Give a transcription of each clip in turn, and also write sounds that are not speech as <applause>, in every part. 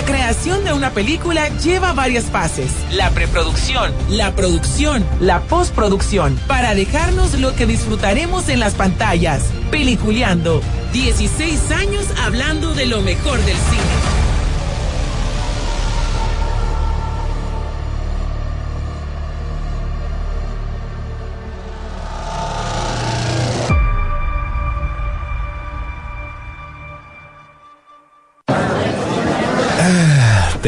La creación de una película lleva varias fases. La preproducción, la producción, la postproducción, para dejarnos lo que disfrutaremos en las pantallas. Peliculeando. 16 años hablando de lo mejor del cine.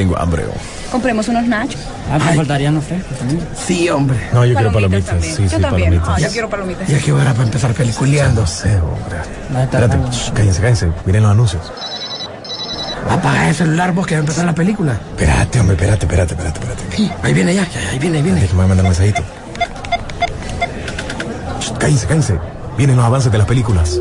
Tengo hambre. Compremos unos nachos. Ah, me faltarían los frescos Sí, hombre. No, yo quiero palomitas. Sí, yo sí, también. palomitas. Ah, yo quiero palomitas. Ya que hora para empezar peliculeando. No sé, hombre. Espérate, shh, cállense, cállense. Miren los anuncios. Apaga el celular vos que va a empezar la película. Espérate, hombre, espérate, espérate, espérate, espérate. Ahí viene ya, ahí viene, ahí viene. Déjame mandar un mensajito. Shh, cállense, cállense. Vienen los avances de las películas.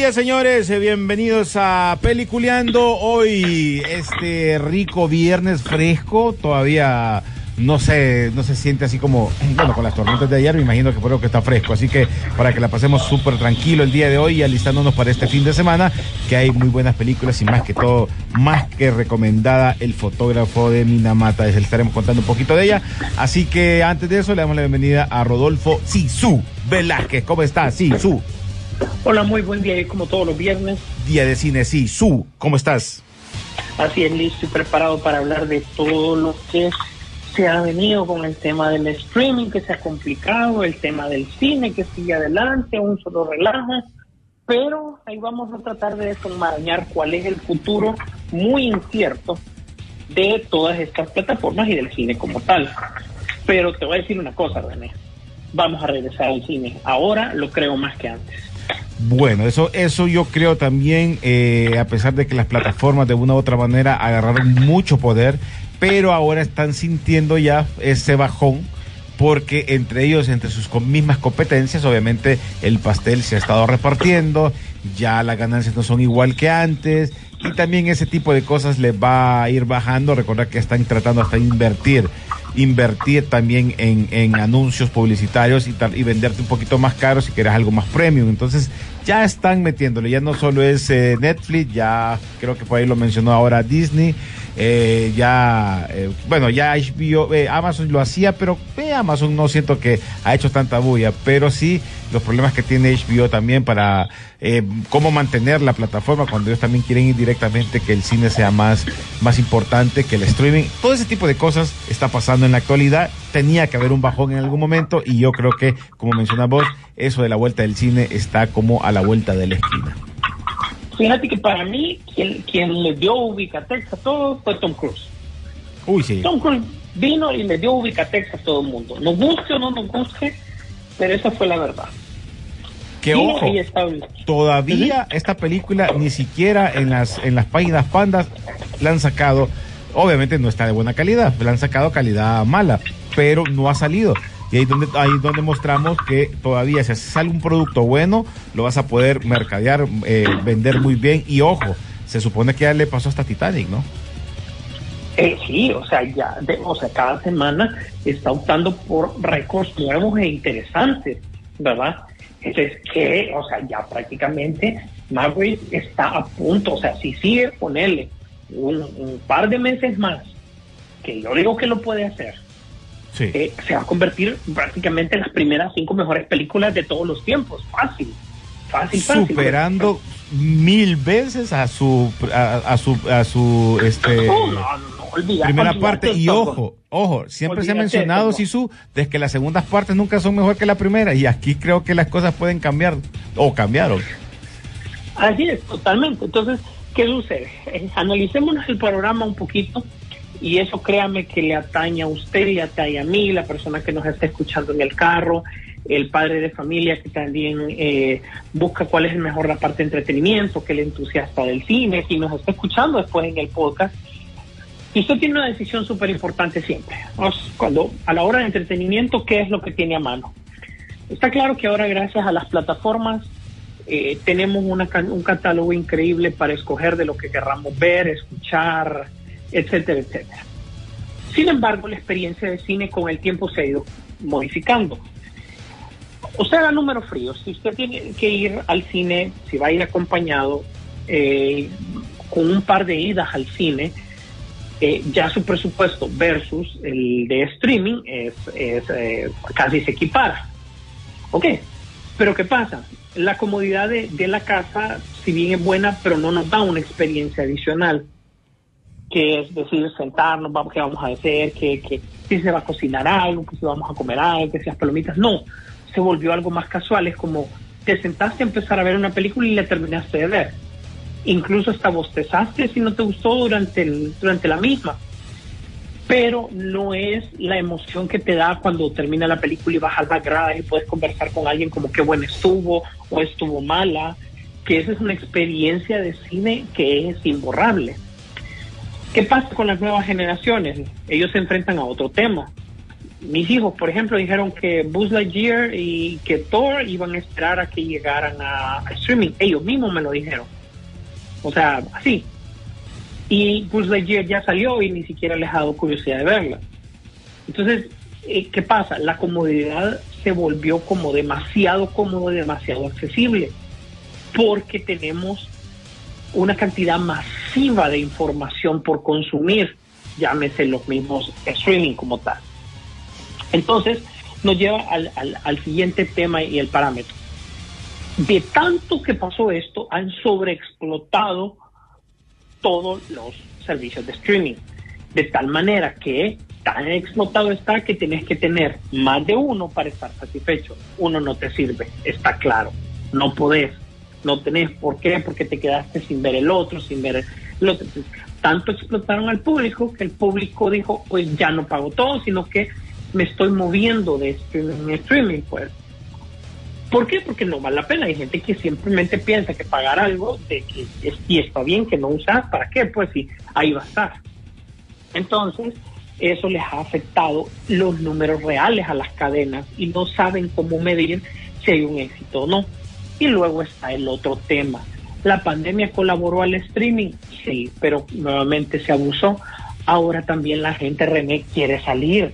Días, señores. eh, Bienvenidos a Peliculeando. Hoy, este rico viernes fresco. Todavía no se, no se siente así como, bueno, con las tormentas de ayer, me imagino que por eso que está fresco. Así que para que la pasemos súper tranquilo el día de hoy y alistándonos para este fin de semana, que hay muy buenas películas y más que todo, más que recomendada, el fotógrafo de Minamata. Les estaremos contando un poquito de ella. Así que antes de eso, le damos la bienvenida a Rodolfo Sisu Velázquez. ¿Cómo está? Sisu. Hola, muy buen día. Como todos los viernes, Día de Cine, sí. Su, ¿cómo estás? así es listo y preparado para hablar de todo lo que se ha venido con el tema del streaming, que se ha complicado, el tema del cine, que sigue adelante, un solo relaja. Pero ahí vamos a tratar de desenmarañar cuál es el futuro muy incierto de todas estas plataformas y del cine como tal. Pero te voy a decir una cosa, René. Vamos a regresar al cine. Ahora lo creo más que antes. Bueno, eso, eso yo creo también, eh, a pesar de que las plataformas de una u otra manera agarraron mucho poder, pero ahora están sintiendo ya ese bajón porque entre ellos, entre sus mismas competencias, obviamente el pastel se ha estado repartiendo, ya las ganancias no son igual que antes, y también ese tipo de cosas les va a ir bajando. Recordar que están tratando hasta invertir, invertir también en, anuncios publicitarios y, y venderte un poquito más caro si quieres algo más premium. Entonces ya están metiéndole, ya no solo es eh, Netflix, ya creo que por ahí lo mencionó ahora Disney. Eh, ya, eh, bueno, ya HBO, eh, Amazon lo hacía, pero eh, Amazon no siento que ha hecho tanta bulla, pero sí los problemas que tiene HBO también para eh, cómo mantener la plataforma cuando ellos también quieren ir directamente que el cine sea más, más importante que el streaming. Todo ese tipo de cosas está pasando en la actualidad. Tenía que haber un bajón en algún momento y yo creo que, como mencionas vos, eso de la vuelta del cine está como a la vuelta de la esquina. Fíjate que para mí, quien, quien le dio ubicatex a todo fue Tom Cruise. Uy, sí. Tom Cruise vino y le dio ubicatex a todo el mundo. Nos guste o no nos guste, pero esa fue la verdad. Que ojo, todavía esta película ni siquiera en las en las páginas pandas la han sacado obviamente no está de buena calidad la han sacado calidad mala pero no ha salido y ahí donde ahí donde mostramos que todavía si sale un producto bueno lo vas a poder mercadear eh, vender muy bien y ojo se supone que ya le pasó hasta Titanic no Eh, sí, o sea, ya, o sea, cada semana está optando por récords nuevos e interesantes, ¿verdad? Entonces, que, o sea, ya prácticamente Maverick está a punto, o sea, si sigue ponerle un par de meses más, que yo digo que lo puede hacer, sí eh, se va a convertir prácticamente en las primeras cinco mejores películas de todos los tiempos, fácil. Fácil, fácil. Superando mil veces a su a, su a su este no, no, no, olvida, primera parte y ojo ojo siempre se ha mencionado. Sisu de que las segundas partes nunca son mejor que la primera y aquí creo que las cosas pueden cambiar o cambiaron Así es, totalmente. Entonces, ¿qué sucede? Eh, analicémonos el panorama un poquito y eso créame que le atañe a usted y atañe a mí, la persona que nos está escuchando en el carro, el padre de familia que también eh, busca cuál es el mejor la parte de entretenimiento, que el entusiasta del cine, y nos está escuchando después en el podcast. Y usted tiene una decisión súper importante siempre. Cuando a la hora de entretenimiento, ¿qué es lo que tiene a mano? Está claro que ahora gracias a las plataformas eh, tenemos una un catálogo increíble para escoger de lo que querramos ver, escuchar, etcétera, etcétera. Sin embargo, la experiencia de cine con el tiempo se ha ido modificando. Usted haga números fríos. Si usted tiene que ir al cine, si va a ir acompañado eh, con un par de idas al cine, eh, ya su presupuesto versus el de streaming es, eh, casi se equipara. ¿Ok? Pero ¿qué pasa? La comodidad de la casa, si bien es buena, pero no nos da una experiencia adicional, que es decir, sentarnos, vamos, qué vamos a hacer, que, que si se va a cocinar algo, que si vamos a comer algo, que si las palomitas. No, se volvió algo más casual, es como te sentaste a empezar a ver una película y la terminaste de ver. Incluso hasta bostezaste si no te gustó durante, el, durante la misma pero no es la emoción que te da cuando termina la película y bajas las gradas y puedes conversar con alguien como qué buena estuvo o estuvo mala, que esa es una experiencia de cine que es imborrable. ¿Qué pasa con las nuevas generaciones? Ellos se enfrentan a otro tema. Mis hijos, por ejemplo, dijeron que Buzz Lightyear y que Thor iban a esperar a que llegaran a, streaming. Ellos mismos me lo dijeron. O sea, así, y Buzz Lightyear ya salió y ni siquiera les ha dado curiosidad de verla. Entonces, eh, ¿qué pasa? La comodidad se volvió como demasiado cómodo, demasiado accesible, porque tenemos una cantidad masiva de información por consumir, llámese los mismos streaming como tal. Entonces, nos lleva al, al, siguiente tema y el parámetro. De tanto que pasó esto, han sobreexplotado todos los servicios de streaming. De tal manera que tan explotado está que tienes que tener más de uno para estar satisfecho. Uno no te sirve, está claro. No podés, no tenés por qué, porque te quedaste sin ver el otro, sin ver el otro. Tanto explotaron al público que el público dijo, pues ya no pago todo, sino que me estoy moviendo de streaming en streaming, pues. ¿Por qué? Porque no vale la pena. Hay gente que simplemente piensa que pagar algo de que y está bien que no usas, ¿para qué? Pues sí, ahí va a estar. Entonces, eso les ha afectado los números reales a las cadenas y no saben cómo medir si hay un éxito o no. Y luego está el otro tema. ¿La pandemia colaboró al streaming? Sí, pero nuevamente se abusó. Ahora también la gente, René, quiere salir,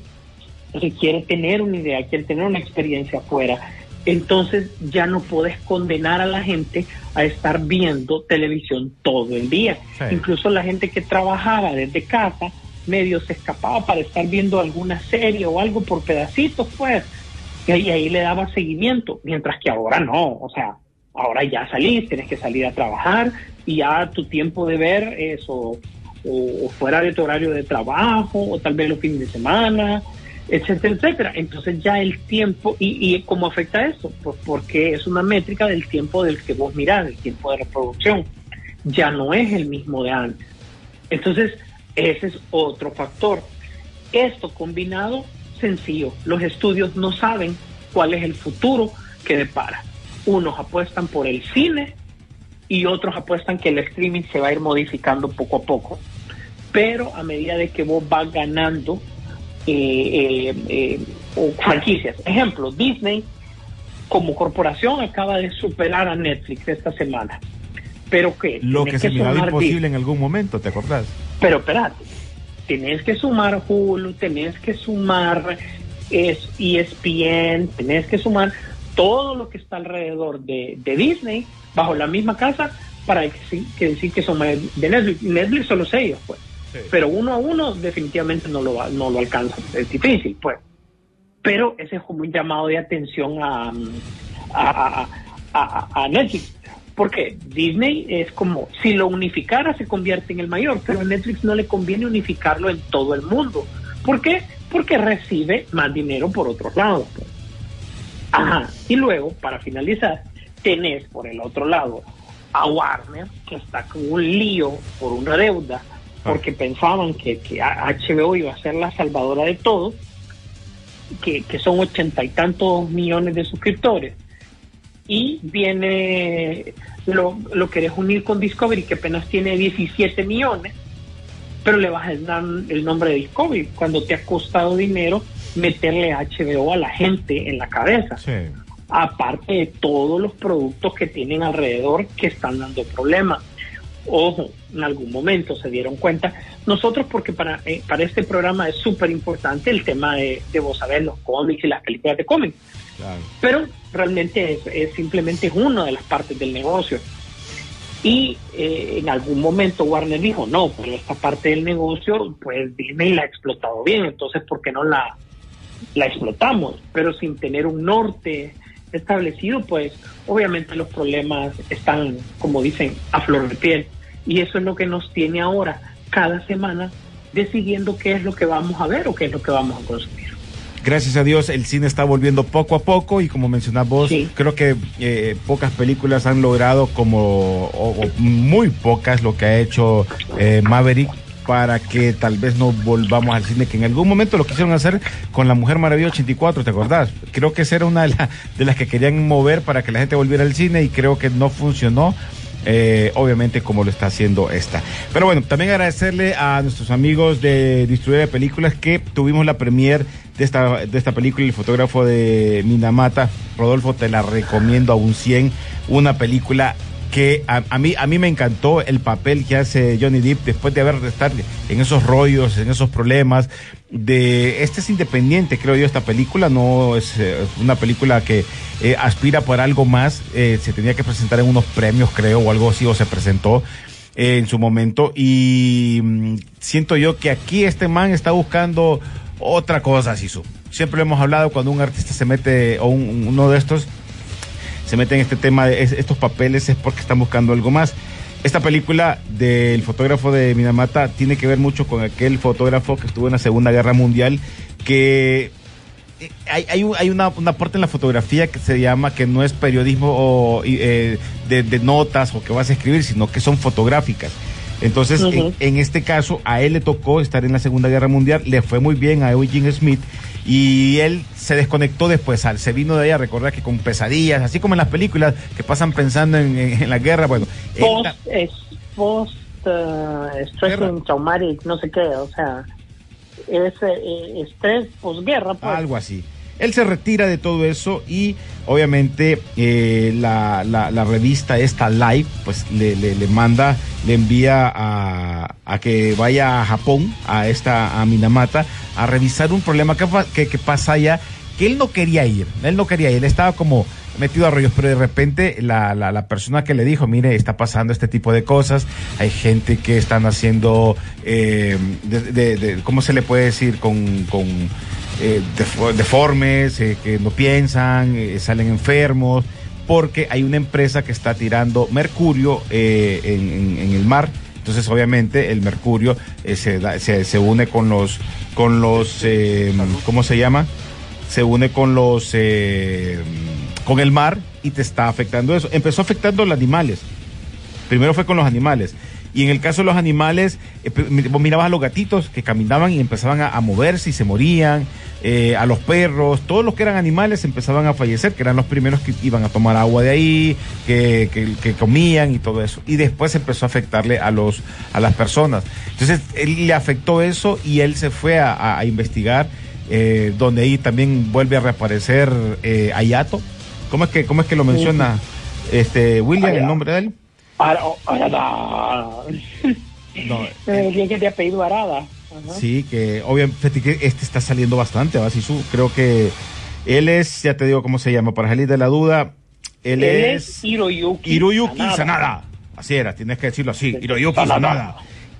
quiere tener una idea, quiere tener una experiencia afuera entonces ya no puedes condenar a la gente a estar viendo televisión todo el día. Sí. Incluso la gente que trabajaba desde casa, medio se escapaba para estar viendo alguna serie o algo por pedacitos, pues, y ahí, le daba seguimiento, mientras que ahora no, o sea, ahora ya salís, tienes que salir a trabajar y ya tu tiempo de ver eso, o fuera de tu horario de trabajo, o tal vez los fines de semana, etcétera, etcétera. Entonces ya el tiempo, y, y cómo afecta eso, pues porque es una métrica del tiempo del que vos mirás, el tiempo de reproducción, ya no es el mismo de antes. Entonces, ese es otro factor. Esto combinado, sencillo, los estudios no saben cuál es el futuro que depara. Unos apuestan por el cine y otros apuestan que el streaming se va a ir modificando poco a poco. Pero a medida de que vos vas ganando eh, eh, eh, o franquicias. Ejemplo, Disney como corporación acaba de superar a Netflix esta semana. Pero que Lo que se miraba imposible Disney. en algún momento, ¿te acordás? Pero espérate, tenés que sumar Hulu, tenés que sumar es ESPN, tenés que sumar todo lo que está alrededor de, de Disney bajo la misma casa para que, que decir que son de Netflix. Netflix son los sellos, pues. Pero uno a uno definitivamente no lo, no lo alcanza, es difícil, pues. Pero ese es como un llamado de atención a, a, a- a, Netflix. Porque Disney es como, si lo unificara se convierte en el mayor, pero a Netflix no le conviene unificarlo en todo el mundo. ¿Por qué? Porque recibe más dinero por otros lados. Ajá. Y luego, para finalizar, tenés por el otro lado a Warner, que está con un lío por una deuda, porque pensaban que, que HBO iba a ser la salvadora de todo, que, que son ochenta y tantos millones de suscriptores. Y viene, lo, lo querés unir con Discovery, que apenas tiene 17 millones, pero le vas a dar el nombre de Discovery, cuando te ha costado dinero meterle HBO a la gente en la cabeza. Aparte de todos los productos que tienen alrededor que están dando problemas. Ojo, en algún momento se dieron cuenta. Nosotros, porque para, eh, para este programa es súper importante el tema de, de vos saber los cómics y las películas de cómics. Pero realmente es, simplemente una de las partes del negocio. Y eh, en algún momento Warner dijo, no, pero esta parte del negocio, pues Disney la ha explotado bien, entonces ¿por qué no la, la explotamos? Pero sin tener un norte establecido, pues obviamente los problemas están, como dicen, a flor de piel. Y eso es lo que nos tiene ahora, cada semana, decidiendo qué es lo que vamos a ver o qué es lo que vamos a consumir. Gracias a Dios el cine está volviendo poco a poco y como mencionás vos, creo que eh, pocas películas han logrado como, o, muy pocas, lo que ha hecho eh, Maverick para que tal vez no volvamos al cine, que en algún momento lo quisieron hacer con La Mujer Maravilla 84, ¿te acordás? Creo que esa era una de, de las que querían mover para que la gente volviera al cine y creo que no funcionó eh, obviamente como lo está haciendo esta. Pero bueno, también agradecerle a nuestros amigos de Distribuidora de Películas que tuvimos la premier de esta, de esta película, el fotógrafo de Minamata, Rodolfo, te la recomiendo a un 100, una película que a, mí a mí me encantó el papel que hace Johnny Depp después de haber de estar en esos rollos, en esos problemas. De este es independiente, creo yo, esta película no es eh, una película que eh, aspira por algo más. Eh, se tenía que presentar en unos premios, creo, o algo así, o se presentó en su momento. Y mm, siento yo que aquí este man está buscando otra cosa, Sisu. Siempre lo hemos hablado cuando un artista se mete, o uno de estos se mete en este tema de estos papeles es porque están buscando algo más. Esta película del fotógrafo de Minamata tiene que ver mucho con aquel fotógrafo que estuvo en la Segunda Guerra Mundial, que eh, hay, hay, una, parte en la fotografía que se llama que no es periodismo o, eh, de, notas o que vas a escribir, sino que son fotográficas. Entonces, en, este caso, a él le tocó estar en la Segunda Guerra Mundial, le fue muy bien a Eugene Smith y él se desconectó después, se vino de allá, recordar que con pesadillas, así como en las películas que pasan pensando en, la guerra, bueno. Post, es post uh, stress traumatic, no sé qué, o sea, es eh, estrés posguerra. Pues. Algo así. Él se retira de todo eso y obviamente eh, la, la, revista esta Live pues le, le, manda, le envía a, a, que vaya a Japón, a esta, a Minamata, a revisar un problema que, que, pasa allá, que él no quería ir, él no quería ir, él estaba como metido a rollos, pero de repente la, la, persona que le dijo, mire, está pasando este tipo de cosas, hay gente que están haciendo, eh, ¿cómo se le puede decir? Con, con eh, deformes, eh, que no piensan, eh, salen enfermos, porque hay una empresa que está tirando mercurio en, el mar. Entonces, obviamente, el mercurio se, se, se, une con los, con los, ¿cómo se llama? Se une con los, con el mar y te está afectando eso. Empezó afectando a los animales. Primero fue con los animales y en el caso de los animales, eh, vos mirabas a los gatitos que caminaban y empezaban a, moverse y se morían, eh, a los perros, todos los que eran animales empezaban a fallecer, que eran los primeros que iban a tomar agua de ahí, que, que, comían y todo eso. Y después empezó a afectarle a, los, a las personas. Entonces, él le afectó eso y él se fue a, investigar, eh, donde ahí también vuelve a reaparecer Ayato. ¿Cómo es que, cómo es que lo menciona este William, el nombre de él? Arada. No, <laughs> eh, que te apellido Arada. Sí, que obviamente que este está saliendo bastante, su Creo que él es, ya te digo cómo se llama, para salir de la duda, él, es, Hiroyuki, Hiroyuki Sanada. Así era, tienes que decirlo así, Hiroyuki Sanada.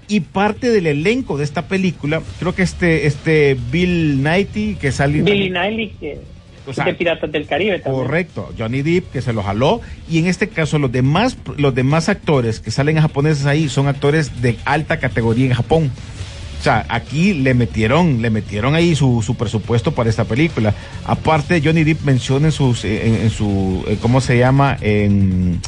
Y parte del elenco de esta película, creo que este, este Bill Knighty que salió. Bill Knighty que de Piratas del Caribe también. Correcto, Johnny Depp que se lo jaló y en este caso los demás los demás actores que salen japoneses ahí son actores de alta categoría en Japón. O sea, aquí le metieron, le metieron ahí su, su presupuesto para esta película. Aparte, Johnny Depp menciona en sus, en, su, eh, ¿cómo se llama? En,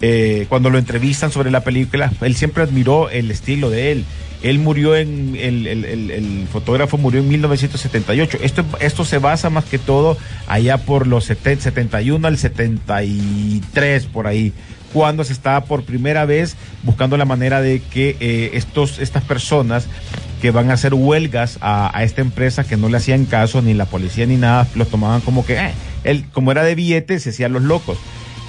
eh, cuando lo entrevistan sobre la película, él siempre admiró el estilo de él. Él murió en, el, el, fotógrafo murió en 1978. Esto, esto se basa más que todo allá por los 70, 71 al 73, por ahí cuando se estaba por primera vez buscando la manera de que eh, estos, estas personas que van a hacer huelgas a, esta empresa que no le hacían caso ni la policía ni nada, los tomaban como que, eh, él, como era de billetes, se hacían los locos.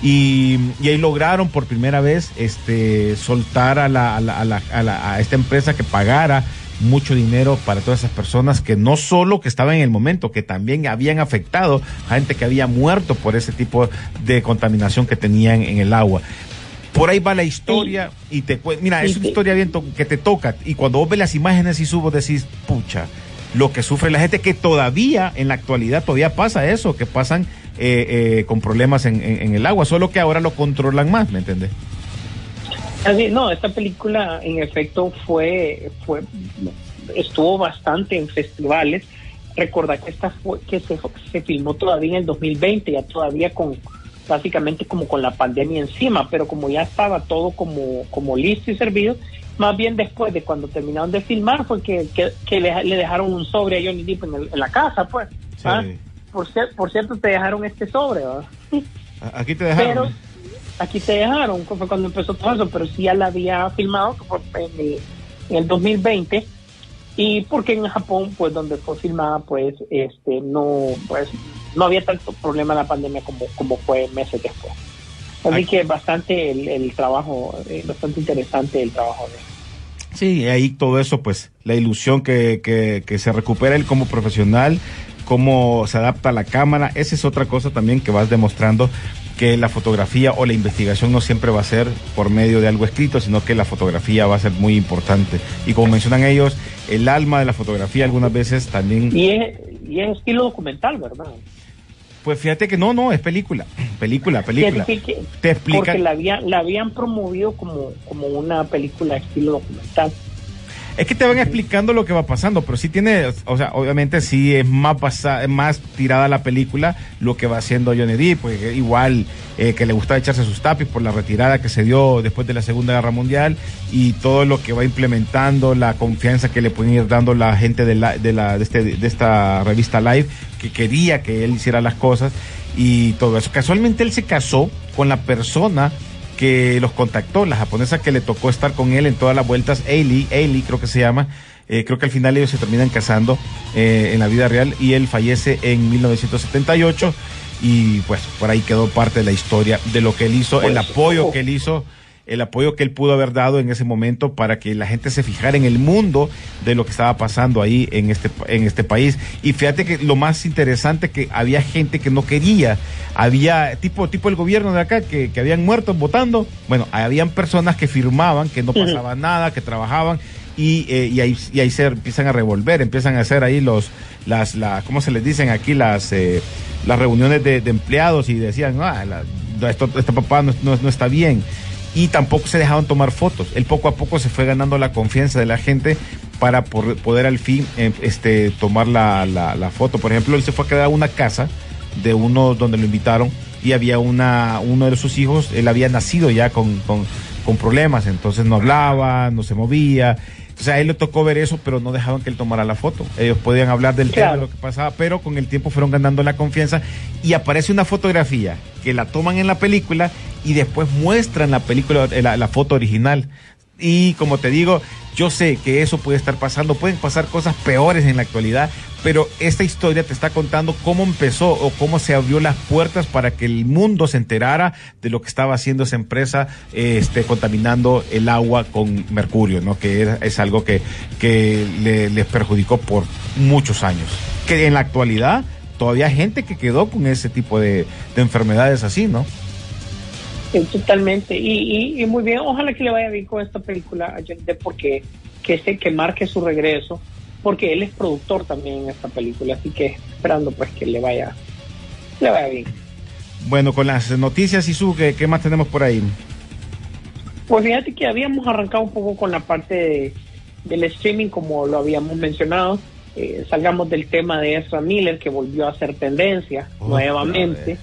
Y, ahí lograron por primera vez este soltar a, la, a, la, a, a esta empresa que pagara mucho dinero para todas esas personas que no solo que estaban en el momento, que también habían afectado a gente que había muerto por ese tipo de contaminación que tenían en el agua. Por ahí va la historia y te mira, es una historia bien que te toca y cuando vos ves las imágenes y subo decís, pucha, lo que sufre la gente que todavía en la actualidad todavía pasa eso, que pasan eh, eh, con problemas en, en, el agua, solo que ahora lo controlan más, ¿me entiendes? no, esta película en efecto fue, fue estuvo bastante en festivales. Recordá que esta fue, que se, se filmó todavía en el 2020, ya todavía con básicamente como con la pandemia encima, pero como ya estaba todo como, como listo y servido, más bien después de cuando terminaron de filmar fue que, que, le, dejaron un sobre a Johnny Depp en, la casa, pues. ¿ah? Por, por cierto, te dejaron este sobre, Aquí te dejaron aquí te dejaron, fue cuando empezó todo eso, pero sí ya la había filmado en el, 2020 y porque en Japón, pues donde fue filmada, pues este no pues no había tanto problema la pandemia como, como fue meses después. Así que bastante el, trabajo, eh, bastante interesante el trabajo de Sí, ahí todo eso, pues la ilusión que, que, que se recupera él como profesional, cómo se adapta la cámara, esa es otra cosa también que vas demostrando que la fotografía o la investigación no siempre va a ser por medio de algo escrito, sino que la fotografía va a ser muy importante. Y como mencionan ellos, el alma de la fotografía algunas veces también... Y es, y es estilo documental, ¿verdad? Pues fíjate que no, no, es película, película, película. Te explica... Porque la, habían, la habían promovido como, como una película estilo documental. Es que te van explicando lo que va pasando, pero sí tiene, o sea, obviamente sí es más más tirada la película lo que va haciendo Johnny Depp, pues igual eh, que le gustaba echarse sus tapis por la retirada que se dio después de la Segunda Guerra Mundial y todo lo que va implementando, la confianza que le pueden ir dando la gente de, la, de, la, de, este, de esta revista Live, que quería que él hiciera las cosas y todo eso. Casualmente él se casó con la persona que los contactó, la japonesa que le tocó estar con él en todas las vueltas, Ailey, Ailey creo que se llama, eh, creo que al final ellos se terminan casando eh, en la vida real y él fallece en 1978 y pues por ahí quedó parte de la historia de lo que él hizo, el apoyo que él hizo el apoyo que él pudo haber dado en ese momento para que la gente se fijara en el mundo de lo que estaba pasando ahí en este, en este país. Y fíjate que lo más interesante que había gente que no quería, había tipo, tipo el gobierno de acá que, que habían muerto votando, bueno, habían personas que firmaban que no pasaba nada, que trabajaban y, eh, y, ahí, y ahí se empiezan a revolver, empiezan a hacer ahí los, las, la, ¿cómo se les dicen aquí? Las, eh, las reuniones de, empleados y decían, ah, esto, este papá no, no, no está bien y tampoco se dejaban tomar fotos. Él poco a poco se fue ganando la confianza de la gente para poder al fin eh, este, tomar la, la, foto. Por ejemplo, él se fue a quedar a una casa de uno donde lo invitaron y había una, uno de sus hijos, él había nacido ya con, con, con problemas, entonces no hablaba, no se movía o sea, a él le tocó ver eso, pero no dejaban que él tomara la foto. Ellos podían hablar del tema, de lo que pasaba, pero con el tiempo fueron ganando la confianza y aparece una fotografía que la toman en la película y después muestran la película, la, la foto original. Y como te digo, yo sé que eso puede estar pasando, pueden pasar cosas peores en la actualidad, pero esta historia te está contando cómo empezó o cómo se abrió las puertas para que el mundo se enterara de lo que estaba haciendo esa empresa, este, contaminando el agua con mercurio, ¿no? Que es, algo que, que le, les perjudicó por muchos años. Que en la actualidad todavía hay gente que quedó con ese tipo de, de enfermedades así, ¿no? Totalmente. Y, y, muy bien, ojalá que le vaya bien con esta película a Depp porque que, se, que marque su regreso, porque él es productor también en esta película, así que esperando pues que le vaya le vaya bien. Bueno, con las noticias y su, ¿qué, ¿qué, más tenemos por ahí? Pues fíjate que habíamos arrancado un poco con la parte de, del streaming, como lo habíamos mencionado. Eh, salgamos del tema de Ezra Miller, que volvió a hacer tendencia nuevamente.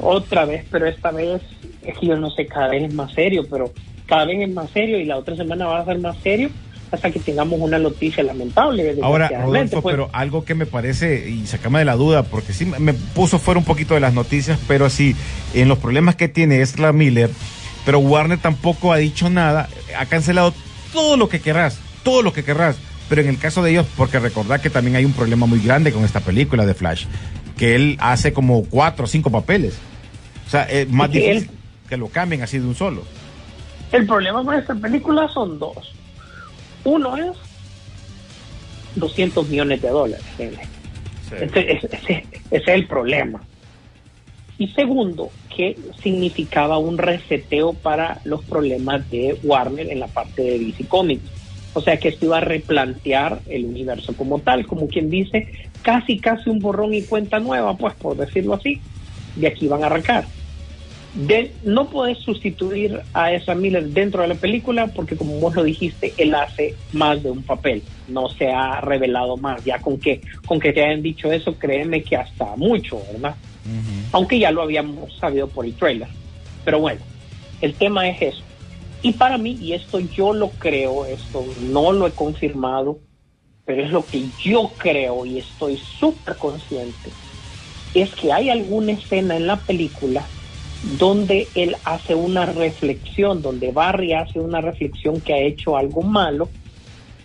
Otra vez, pero esta vez es que yo no sé, cada vez es más serio, pero cada vez es más serio y la otra semana va a ser más serio hasta que tengamos una noticia lamentable. Ahora, Rodolfo, pues. pero algo que me parece, y sacame de la duda, porque sí me puso fuera un poquito de las noticias, pero sí, en los problemas que tiene Ezra Miller, pero Warner tampoco ha dicho nada, ha cancelado todo lo que querrás, todo lo que querrás, pero en el caso de ellos, porque recordad que también hay un problema muy grande con esta película de Flash, que él hace como cuatro o cinco papeles. O sea, es más difícil él- que lo cambien así de un solo. El problema con esta película son dos. Uno es 200 millones de dólares. Ese, ese- ese- ese es el problema. Y segundo, que significaba un reseteo para los problemas de Warner en la parte de DC Comics. O sea que esto iba a replantear el universo como tal, como quien dice, casi casi un borrón y cuenta nueva, pues por decirlo así, de aquí van a arrancar. De, no puedes sustituir a esa Miller dentro de la película porque como vos lo dijiste, él hace más de un papel, no se ha revelado más, ya con que, con que te hayan dicho eso, créeme que hasta mucho, ¿verdad? Aunque ya lo habíamos sabido por el trailer. Pero bueno, el tema es eso. Y para mí, y esto yo lo creo, esto no lo he confirmado, pero es lo que yo creo y estoy súper consciente, es que hay alguna escena en la película donde él hace una reflexión, donde Barry hace una reflexión que ha hecho algo malo,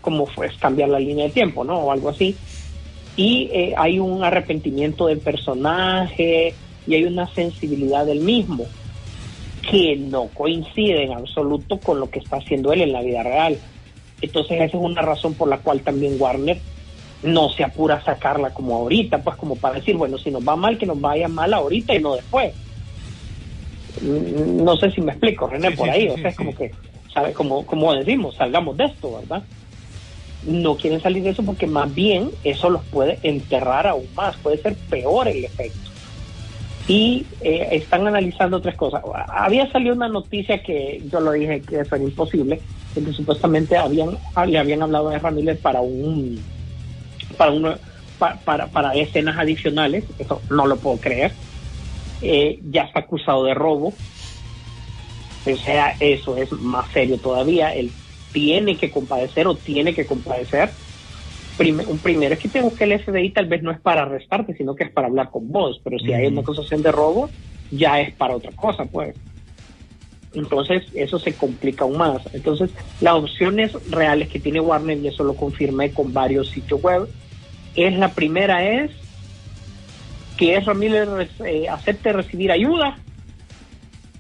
como fue cambiar la línea de tiempo, ¿no? O algo así. Y eh, hay un arrepentimiento del personaje y hay una sensibilidad del mismo que no coincide en absoluto con lo que está haciendo él en la vida real. Entonces esa es una razón por la cual también Warner no se apura a sacarla como ahorita, pues como para decir, bueno, si nos va mal, que nos vaya mal ahorita y no después. No sé si me explico, René, Sí, por ahí, sí, o sea, sí. como que, ¿sabe? Como, como decimos, salgamos de esto, ¿verdad? No quieren salir de eso porque más bien eso los puede enterrar aún más, puede ser peor el efecto. Y eh, están analizando tres cosas. Había salido una noticia que yo lo dije que eso era imposible, que supuestamente habían, le habían hablado a Ramírez para un para un pa- para, para escenas adicionales, eso no lo puedo creer. Eh, ya está acusado de robo. O sea, eso es más serio todavía. Él tiene que compadecer o tiene que compadecer. Prime- un primero es que tengo que el FBI tal vez no es para arrestarte, sino que es para hablar con vos. Pero si hay Ujú. una acusación de robo, ya es para otra cosa, pues. Entonces, eso se complica aún más. Entonces, las opciones reales que tiene Warner, y eso lo confirmé con varios sitios web, es la primera es que Ezra Miller eh, acepte recibir ayuda,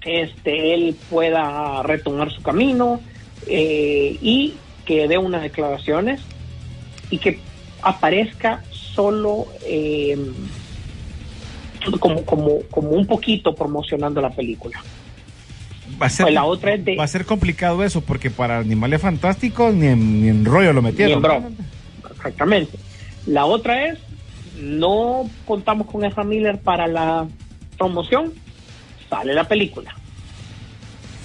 este, él pueda retomar su camino eh, y que dé unas declaraciones y que aparezca solo eh, como, como, como un poquito promocionando la película. Va a ser, Pues la otra es de- va a ser complicado eso, porque para Animales Fantásticos ni en, ni en rollo lo metieron. Ni en broma. Exactamente. La otra es, no contamos con esa Miller para la promoción, sale la película.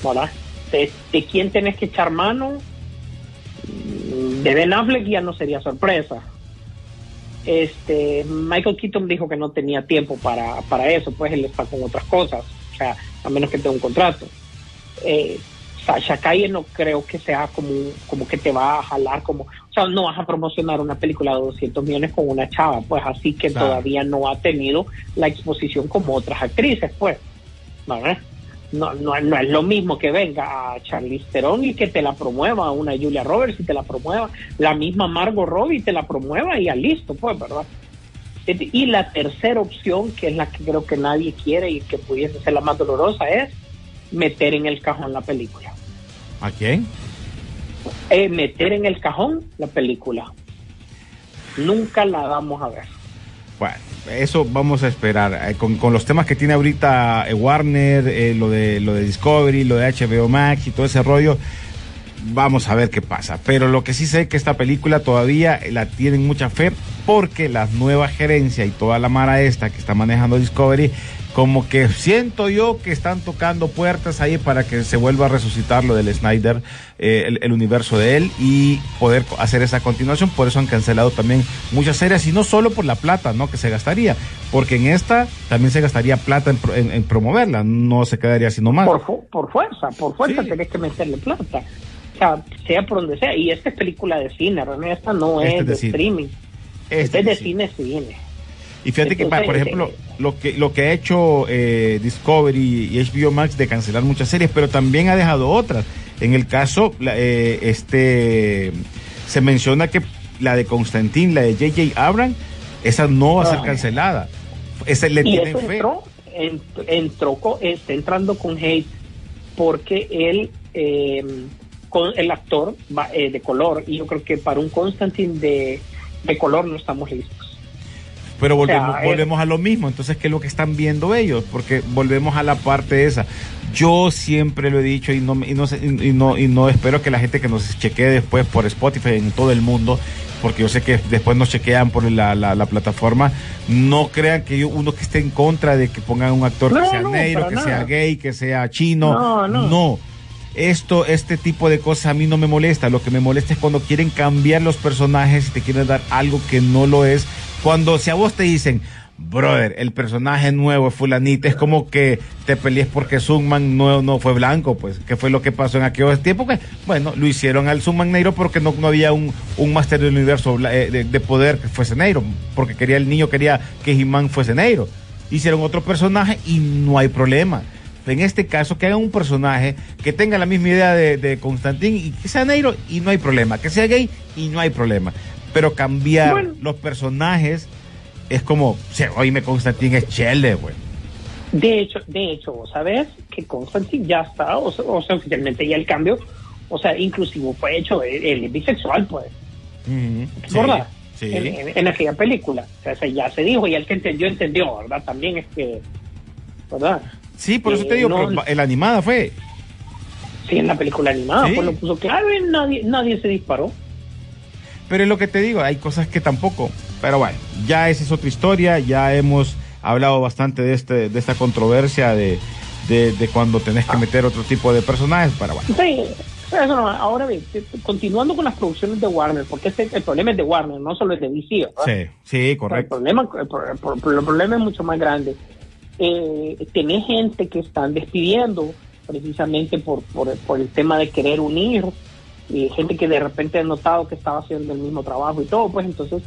¿Verdad? ¿De, quién tenés que echar mano? De Ben Affleck ya no sería sorpresa. Este, Michael Keaton dijo que no tenía tiempo para, para eso, pues él está con otras cosas, o sea, a menos que tenga un contrato. Eh, Calle no creo que sea como, como que te va a jalar como, o sea, no vas a promocionar una película de 200 millones con una chava, pues así que Claro. todavía no ha tenido la exposición como otras actrices, pues, ¿verdad? No, no, no es lo mismo que venga a Charlize Theron y que te la promueva una Julia Roberts y te la promueva la misma Margot Robbie te la promueva y ya listo, pues, ¿verdad? Y la tercera opción, que es la que creo que nadie quiere y que pudiese ser la más dolorosa, es meter en el cajón la película. ¿A quién? Eh, meter en el cajón la película. Nunca la vamos a ver. Bueno, eso vamos a esperar. Eh, con, con los temas que tiene ahorita eh, Warner, eh, lo, de, lo de Discovery, lo de HBO Max y todo ese rollo, vamos a ver qué pasa. Pero lo que sí sé es que esta película todavía la tienen mucha fe porque la nueva gerencia y toda la mara esta que está manejando Discovery, como que siento yo que están tocando puertas ahí para que se vuelva a resucitar lo del Snyder, eh, el, el universo de él y poder hacer esa continuación. Por eso han cancelado también muchas series y no solo por la plata, ¿no? Que se gastaría, porque en esta también se gastaría plata en, en- en promoverla, no se quedaría así nomás. Por, fu- por fuerza, por fuerza Sí. tenés que meterle plata. O sea, sea por donde sea. Y esta es película de cine, realmente esta no Este es de, cine. streaming. Este Esta es de cine, cine. Y fíjate que, por ejemplo, eh, lo que, lo que ha hecho eh, Discovery y HBO Max de cancelar muchas series, pero también ha dejado otras. En el caso, la, eh, este, se menciona que la de Constantin, la de J.J. Abrams, esa no va a ser Ay. cancelada. Esa le tienen eso fe. entró, en- entró está entrando con hate porque él, eh, con el actor va, eh, de color, y yo creo que para un Constantine de, de color no estamos listos. Pero volvemos, O sea, eh, volvemos a lo mismo. Entonces, ¿qué es lo que están viendo ellos? Porque volvemos a la parte esa. Yo siempre lo he dicho y no, y no, y no, y no espero que la gente que nos chequee después por Spotify en todo el mundo, porque yo sé que después nos chequean por la, la, la plataforma, no crean que yo, uno que esté en contra de que pongan un actor No, que sea no, negro, que nada. sea gay, que sea chino. No, no. no. Esto, este tipo de cosas a mí no me molesta. Lo que me molesta es cuando quieren cambiar los personajes y te quieren dar algo que no lo es. Cuando si a vos te dicen, brother, el personaje nuevo es fulanita, es como que te pelees porque Sunman no, no fue blanco, pues. ¿Qué fue lo que pasó en aquellos tiempos? Que, bueno, lo hicieron al Sunman negro porque no, no había un, un máster del universo eh, de, de poder que fuese negro, porque quería el niño quería que He-Man fuese negro. Hicieron otro personaje y no hay problema. En este caso, que hagan un personaje que tenga la misma idea de, de Constantín y que sea negro y no hay problema. Que sea gay y no hay problema. Pero cambiar Bueno. los personajes es como, se, oíme, Constantín es chele, güey. De hecho, de hecho, vos sabés que Constantine ya está, o sea, o sea, oficialmente ya el cambio, o sea, inclusivo fue hecho, él, es bisexual, pues, ¿verdad? Sí. En, en- en aquella película. O sea, se- ya se dijo y el que entendió, entendió, ¿verdad? También es que, ¿verdad? Sí, por eso te Eh, digo, no- pero el animada fue. Sí, en la película animada, Sí. pues lo puso claro y nadie, nadie se disparó. Pero es lo que te digo, hay cosas que tampoco. Pero bueno, ya esa es otra historia, ya hemos hablado bastante de este de esta controversia de, de, de cuando tenés que meter otro tipo de personajes para bueno. Sí, eso no, ahora bien, continuando con las producciones de Warner, porque este, el problema es de Warner, no solo es de DC, ¿verdad? Sí, sí, correcto. problema, el, pro- el pro- el problema es mucho más grande. Eh, tenés gente que están despidiendo precisamente por, por, por el tema de querer unir, eh, gente que de repente ha notado que estaba haciendo el mismo trabajo y todo, pues entonces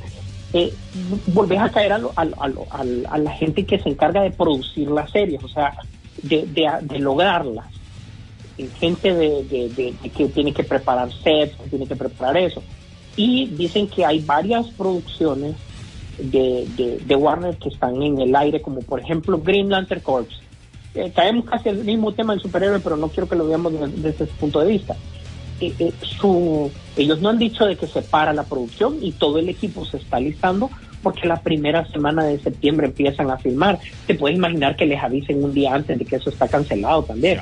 eh, volvés a caer a, lo- a, a, a la- gente que se encarga de producir las series, o sea, de, de, de lograrlas. Gente de, que tiene que preparar sets, que tiene que preparar eso. Y dicen que hay varias producciones de Warner que están en el aire, como por ejemplo Green Lantern Corps. Eh, caemos casi al mismo tema del superhéroe, pero no quiero que lo veamos desde, desde ese punto de vista. Eh, eh, su, ellos no han dicho de que se para la producción y todo el equipo se está listando porque la primera semana de septiembre empiezan a filmar. Te puedes imaginar que les avisen un día antes de que eso está cancelado también.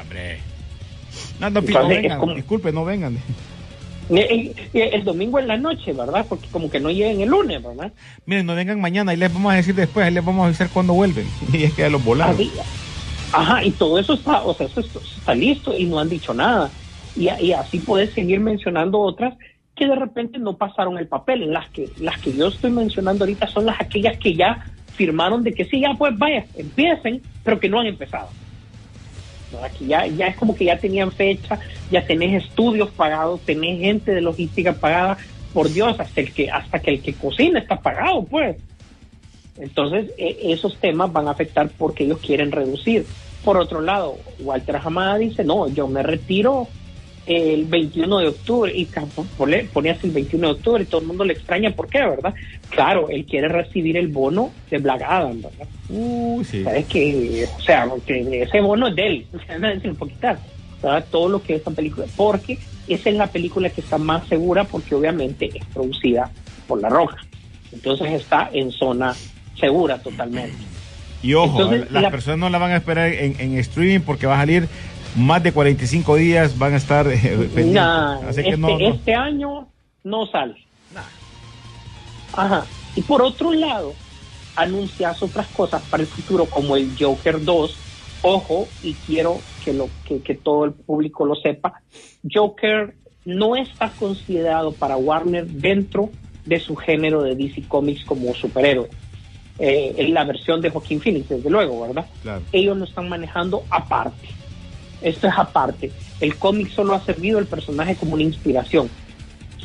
No, no, Entonces, no vengan, como- disculpe, no vengan. Eh, eh, El, domingo en la noche, ¿verdad? Porque como que no lleguen el lunes, ¿verdad? Miren, no vengan mañana, y les vamos a decir después, ahí les vamos a avisar cuando vuelven. <laughs> Y es que ya los volaron. Así- Ajá, y todo eso está, o sea, eso está, está listo y no han dicho nada. Y, y así puedes seguir mencionando otras que de repente no pasaron el papel. Las que, las que yo estoy mencionando ahorita son las aquellas que ya firmaron de que sí, ya pues vaya, empiecen, pero que no han empezado. ¿verdad? Que ya, ya es como que ya tenían fecha, ya tenés estudios pagados, tenés gente de logística pagada, por Dios, hasta el que, hasta que el que cocina está pagado, pues. Entonces, e- esos temas van a afectar porque ellos quieren reducir. Por otro lado, Walter Hamada dice, no, yo me retiro el 21 de octubre y así el 21 de octubre y todo el mundo le extraña, ¿por qué, verdad? Claro, él quiere recibir el bono de Black Adam, ¿verdad? Uy, sí. ¿Sabes que O sea, porque ese bono es de él, o sea, <laughs> nadie se lo puede quitar. ¿verdad? Todo lo que es esta película, porque esa es la película que está más segura porque obviamente es producida por La Roja. Entonces está en zona segura totalmente. Y ojo, Entonces, las la- personas no la van a esperar en, en streaming porque va a salir más de 45 días van a estar eh, pendientes. Nah, Así que este, no, no. este año no sale. Ajá. Y por otro lado, anuncias otras cosas para el futuro, como el Joker 2. Ojo, y quiero que, lo, que, que todo el público lo sepa. Joker no está considerado para Warner dentro de su género de DC Comics como superhéroe. Eh, en la versión de Joaquín Phoenix, desde luego, ¿verdad? Claro. Ellos lo están manejando aparte. Esto es aparte. El cómic solo ha servido al personaje como una inspiración.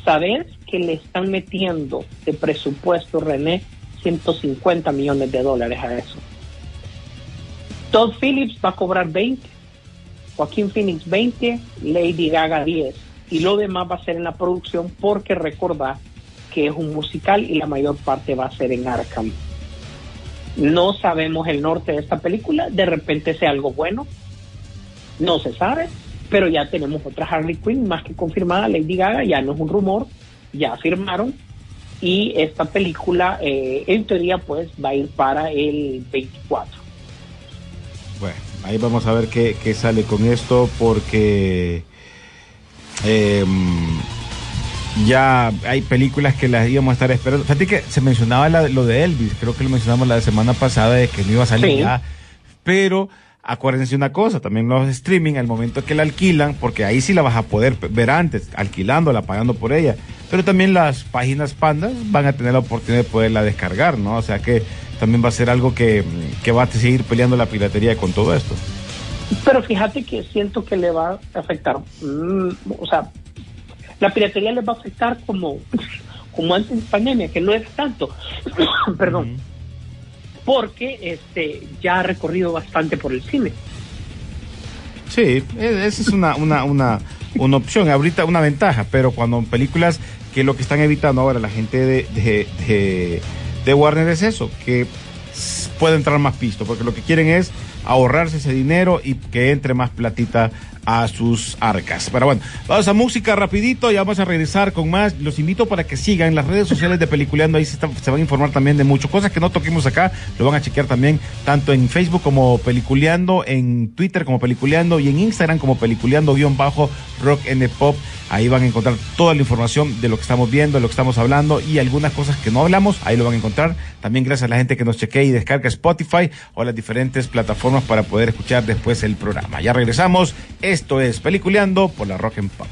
¿Sabes que le están metiendo de presupuesto, René, 150 millones de dólares a eso? Todd Phillips va a cobrar 20, Joaquín Phoenix 20, Lady Gaga 10. Y lo demás va a ser en la producción porque recordad que es un musical y la mayor parte va a ser en Arkham. No sabemos el norte de esta película, de repente sea algo bueno, no se sabe, pero ya tenemos otra Harley Quinn más que confirmada, Lady Gaga, ya no es un rumor, ya firmaron y esta película eh, en teoría pues va a ir para el 24. Bueno, ahí vamos a ver qué, qué sale con esto porque eh, ya hay películas que las íbamos a estar esperando. Fíjate que se mencionaba la- lo de Elvis, creo que lo mencionamos la semana pasada de que no iba a salir Sí. ya, pero acuérdense una cosa, también los streaming, al momento que la alquilan, porque ahí sí la vas a poder ver antes, alquilándola, pagando por ella, pero también las páginas pandas van a tener la oportunidad de poderla descargar, ¿no? O sea que también va a ser algo que, que va a seguir peleando la piratería con todo esto. Pero fíjate que siento que le va a afectar, mm, o sea, la piratería les va a afectar como, <laughs> como antes de pandemia, que no es tanto, <coughs> perdón, porque este ya ha recorrido bastante por el cine. Sí, e- esa es una, una, una, una opción, ahorita una ventaja, pero cuando en películas que lo que están evitando ahora la gente de, de, de, de Warner es eso, que puede entrar más pisto, porque lo que quieren es ahorrarse ese dinero y que entre más platita a sus arcas. Pero bueno, vamos a música rapidito, ya vamos a regresar con más. Los invito para que sigan las redes sociales de Peliculeando, ahí se, van a informar también de muchas cosas que no toquemos acá, lo van a chequear también tanto en Facebook como Peliculeando, en Twitter como Peliculeando y en Instagram como Peliculeando-Rock N Pop. Ahí van a encontrar toda la información de lo que estamos viendo, de lo que estamos hablando y algunas cosas que no hablamos, ahí lo van a encontrar. También gracias a la gente que nos chequea y descarga Spotify o las diferentes plataformas para poder escuchar después el programa. Ya regresamos. Esto es Peliculeando por la Rock and Pop.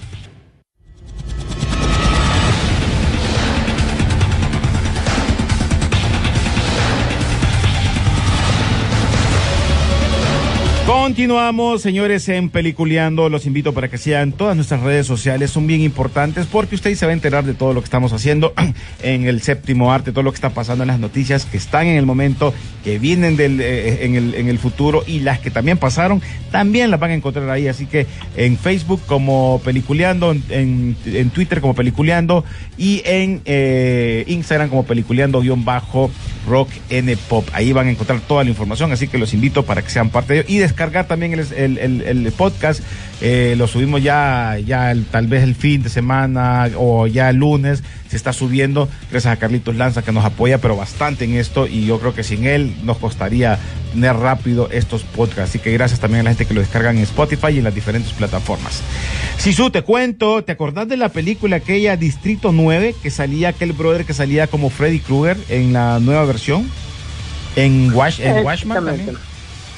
Continuamos, señores, en Peliculeando. Los invito para que sigan todas nuestras redes sociales. Son bien importantes porque usted se va a enterar de todo lo que estamos haciendo <clears throat> en el séptimo arte, todo lo que está pasando en las noticias que están en el momento, que vienen del, eh, en, el, en el futuro y las que también pasaron, también las van a encontrar ahí. Así que en Facebook como Peliculeando, en, en, Twitter como Peliculeando y en eh, Instagram como Peliculeando-Bajo Rock N Pop. Ahí van a encontrar toda la información, así que los invito para que sean parte de ello y descargar también el, el, el- el podcast. Eh, lo subimos ya, ya tal vez el fin de semana o ya el lunes. Se está subiendo, gracias a Carlitos Lanza que nos apoya, pero bastante en esto. Y yo creo que sin él nos costaría tener rápido estos podcasts. Así que gracias también a la gente que lo descargan en Spotify y en las diferentes plataformas. Sisu, te cuento, ¿te acordás de la película aquella Distrito 9 que salía aquel brother que salía como Freddy Krueger en la nueva versión? En, Wash, en Washman Exactamente. también.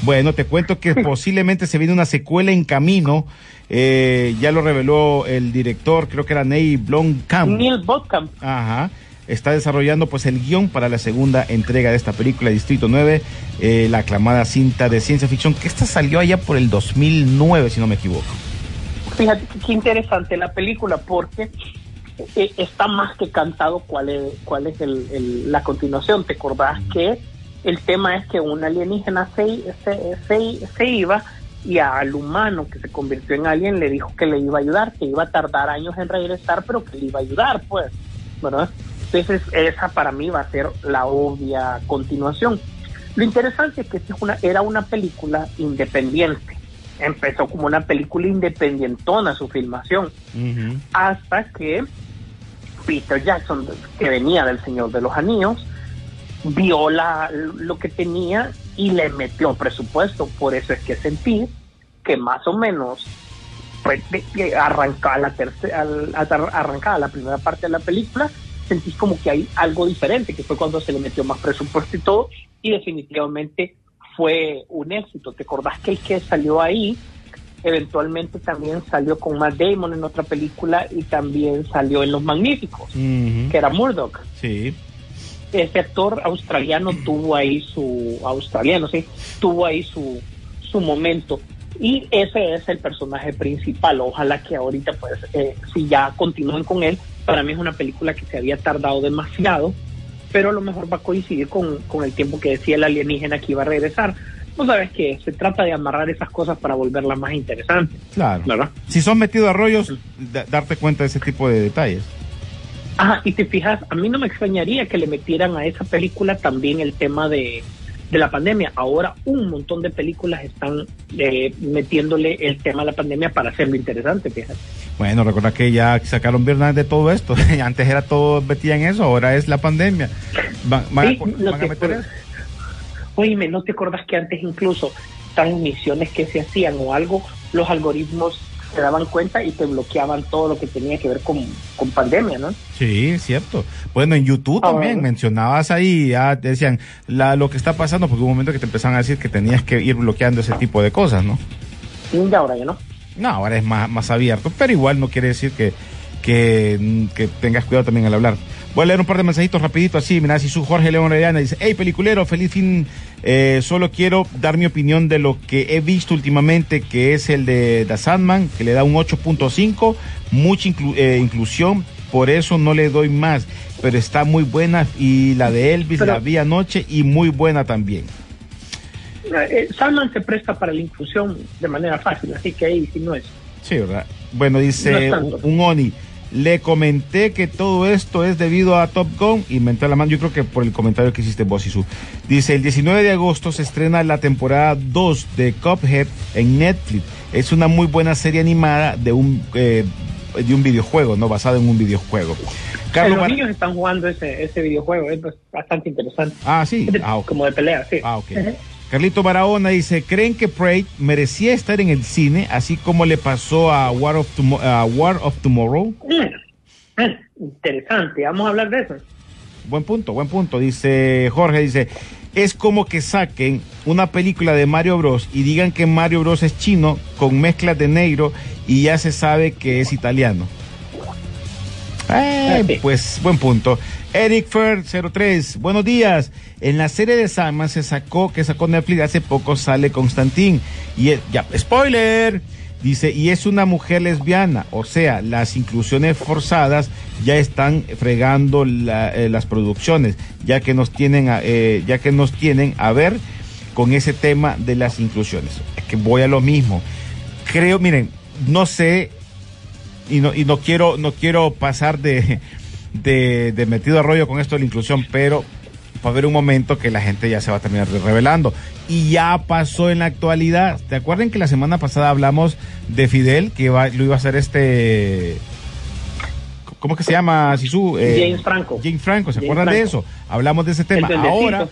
Bueno, te cuento que <laughs> posiblemente se viene una secuela en camino. Eh, ya lo reveló el director, creo que era Ney Blomkamp. Neil Botkamp, Ajá. Está desarrollando pues el guion para la segunda entrega de esta película, Distrito 9, eh, la aclamada cinta de ciencia ficción, que esta salió allá por el 2009, si no me equivoco. Fíjate qué interesante la película porque eh, está más que cantado cuál es, cuál es el- el- la continuación. ¿Te acordás que el tema es que un alienígena se, se, se- se iba y al humano que se convirtió en alien le dijo que le iba a ayudar, que iba a tardar años en regresar, pero que le iba a ayudar, pues, ¿verdad? Entonces esa para mí va a ser la obvia continuación. Lo interesante es que esta es una, era una película independiente. Empezó como una película independientona su filmación, hasta que Peter Jackson, que venía del Señor de los Anillos, vio la, lo que tenía y le metió presupuesto. Por eso es que sentí que más o menos pues, arrancada la tercera, arrancada la primera parte de la película, sentís como que hay algo diferente, que fue cuando se le metió más presupuesto y todo, y definitivamente fue un éxito. ¿Te acordás que el que salió ahí eventualmente también salió con Matt Damon en otra película y también salió en Los Magníficos, que era Murdoch. Sí. Ese actor australiano tuvo ahí su australiano, sí, tuvo ahí su su momento y ese es el personaje principal. Ojalá que ahorita, pues, eh, si ya continúen con él, para mí es una película que se había tardado demasiado, pero a lo mejor va a coincidir con, con el tiempo que decía el alienígena que iba a regresar. No sabes que se trata de amarrar esas cosas para volverlas más interesantes. Claro. ¿verdad? Si son metidos a rollos, darte cuenta de ese tipo de detalles. Ajá, y te fijas, a mí no me extrañaría que le metieran a esa película también el tema de, de la pandemia. Ahora un montón de películas están eh, metiéndole el tema de la pandemia para hacerlo interesante, fíjate. Bueno, recuerda que ya sacaron viernes de todo esto. <laughs> Antes era todo metía en eso, ahora es la pandemia. Van, no a meter eso. Oíme, ¿no te acordás que antes incluso transmisiones que se hacían o algo, los algoritmos se daban cuenta y te bloqueaban todo lo que tenía que ver con, pandemia, ¿no? Sí, cierto. Bueno, en YouTube ah, también mencionabas ahí, ya decían la, lo que está pasando, porque hubo un momento que te empezaban a decir que tenías que ir bloqueando ese tipo de cosas, ¿no? Y ahora ya no. No, ahora es más, más abierto, pero igual no quiere decir que, que, que tengas cuidado también al hablar. Voy a leer un par de mensajitos rapidito así. Mira, si su Jorge León Herediana dice, hey, peliculero, feliz fin. Eh, solo quiero dar mi opinión de lo que he visto últimamente, que es el de The Sandman, que le da un 8.5, mucha eh, inclusión, por eso no le doy más, pero está muy buena. Y la de Elvis la vi anoche y muy buena también. Eh, Sandman se presta para la inclusión de manera fácil, así que ahí sí no es. Sí, ¿verdad? Bueno, dice un Oni. Le comenté que todo esto es debido a Top Gun y mental la mano. Yo creo que por el comentario que hiciste vos, su Dice, el 19 de agosto se estrena la temporada 2 de Cuphead en Netflix. Es una muy buena serie animada de un, eh, de un videojuego, ¿no? Basada en un videojuego. Carlos los niños están jugando ese, ese videojuego, es bastante interesante. Ah, sí. Ah, como de pelea, sí. Ah, ok. Carlito Barahona dice, ¿creen que Prey merecía estar en el cine, así como le pasó a War of, War of Tomorrow? Mm, mm, interesante, vamos a hablar de eso. Buen punto, buen punto. Dice Jorge, dice, es como que saquen una película de Mario Bros y digan que Mario Bros es chino con mezclas de negro y ya se sabe que es italiano. Eh, pues buen punto. Eric Fer 03, buenos días. En la serie de Sandman se sacó, que sacó Netflix hace poco, sale Constantín. Y ya, spoiler. Dice, y es una mujer lesbiana, o sea, las inclusiones forzadas ya están fregando eh, las producciones, ya que nos tienen, a, eh, ya que nos tienen a ver con ese tema de las inclusiones. Es que voy a lo mismo. Creo, miren, no sé y no, y no quiero, no quiero pasar de, de, metido a rollo con esto de la inclusión, pero va a haber un momento que la gente ya se va a terminar revelando. Y ya pasó en la actualidad. ¿Te acuerdan que la semana pasada hablamos de Fidel, que lo iba a hacer este... ¿Cómo que se llama, Sisu? Eh, James Franco. James Franco, ¿se acuerdan de eso? Hablamos de ese tema. Ahora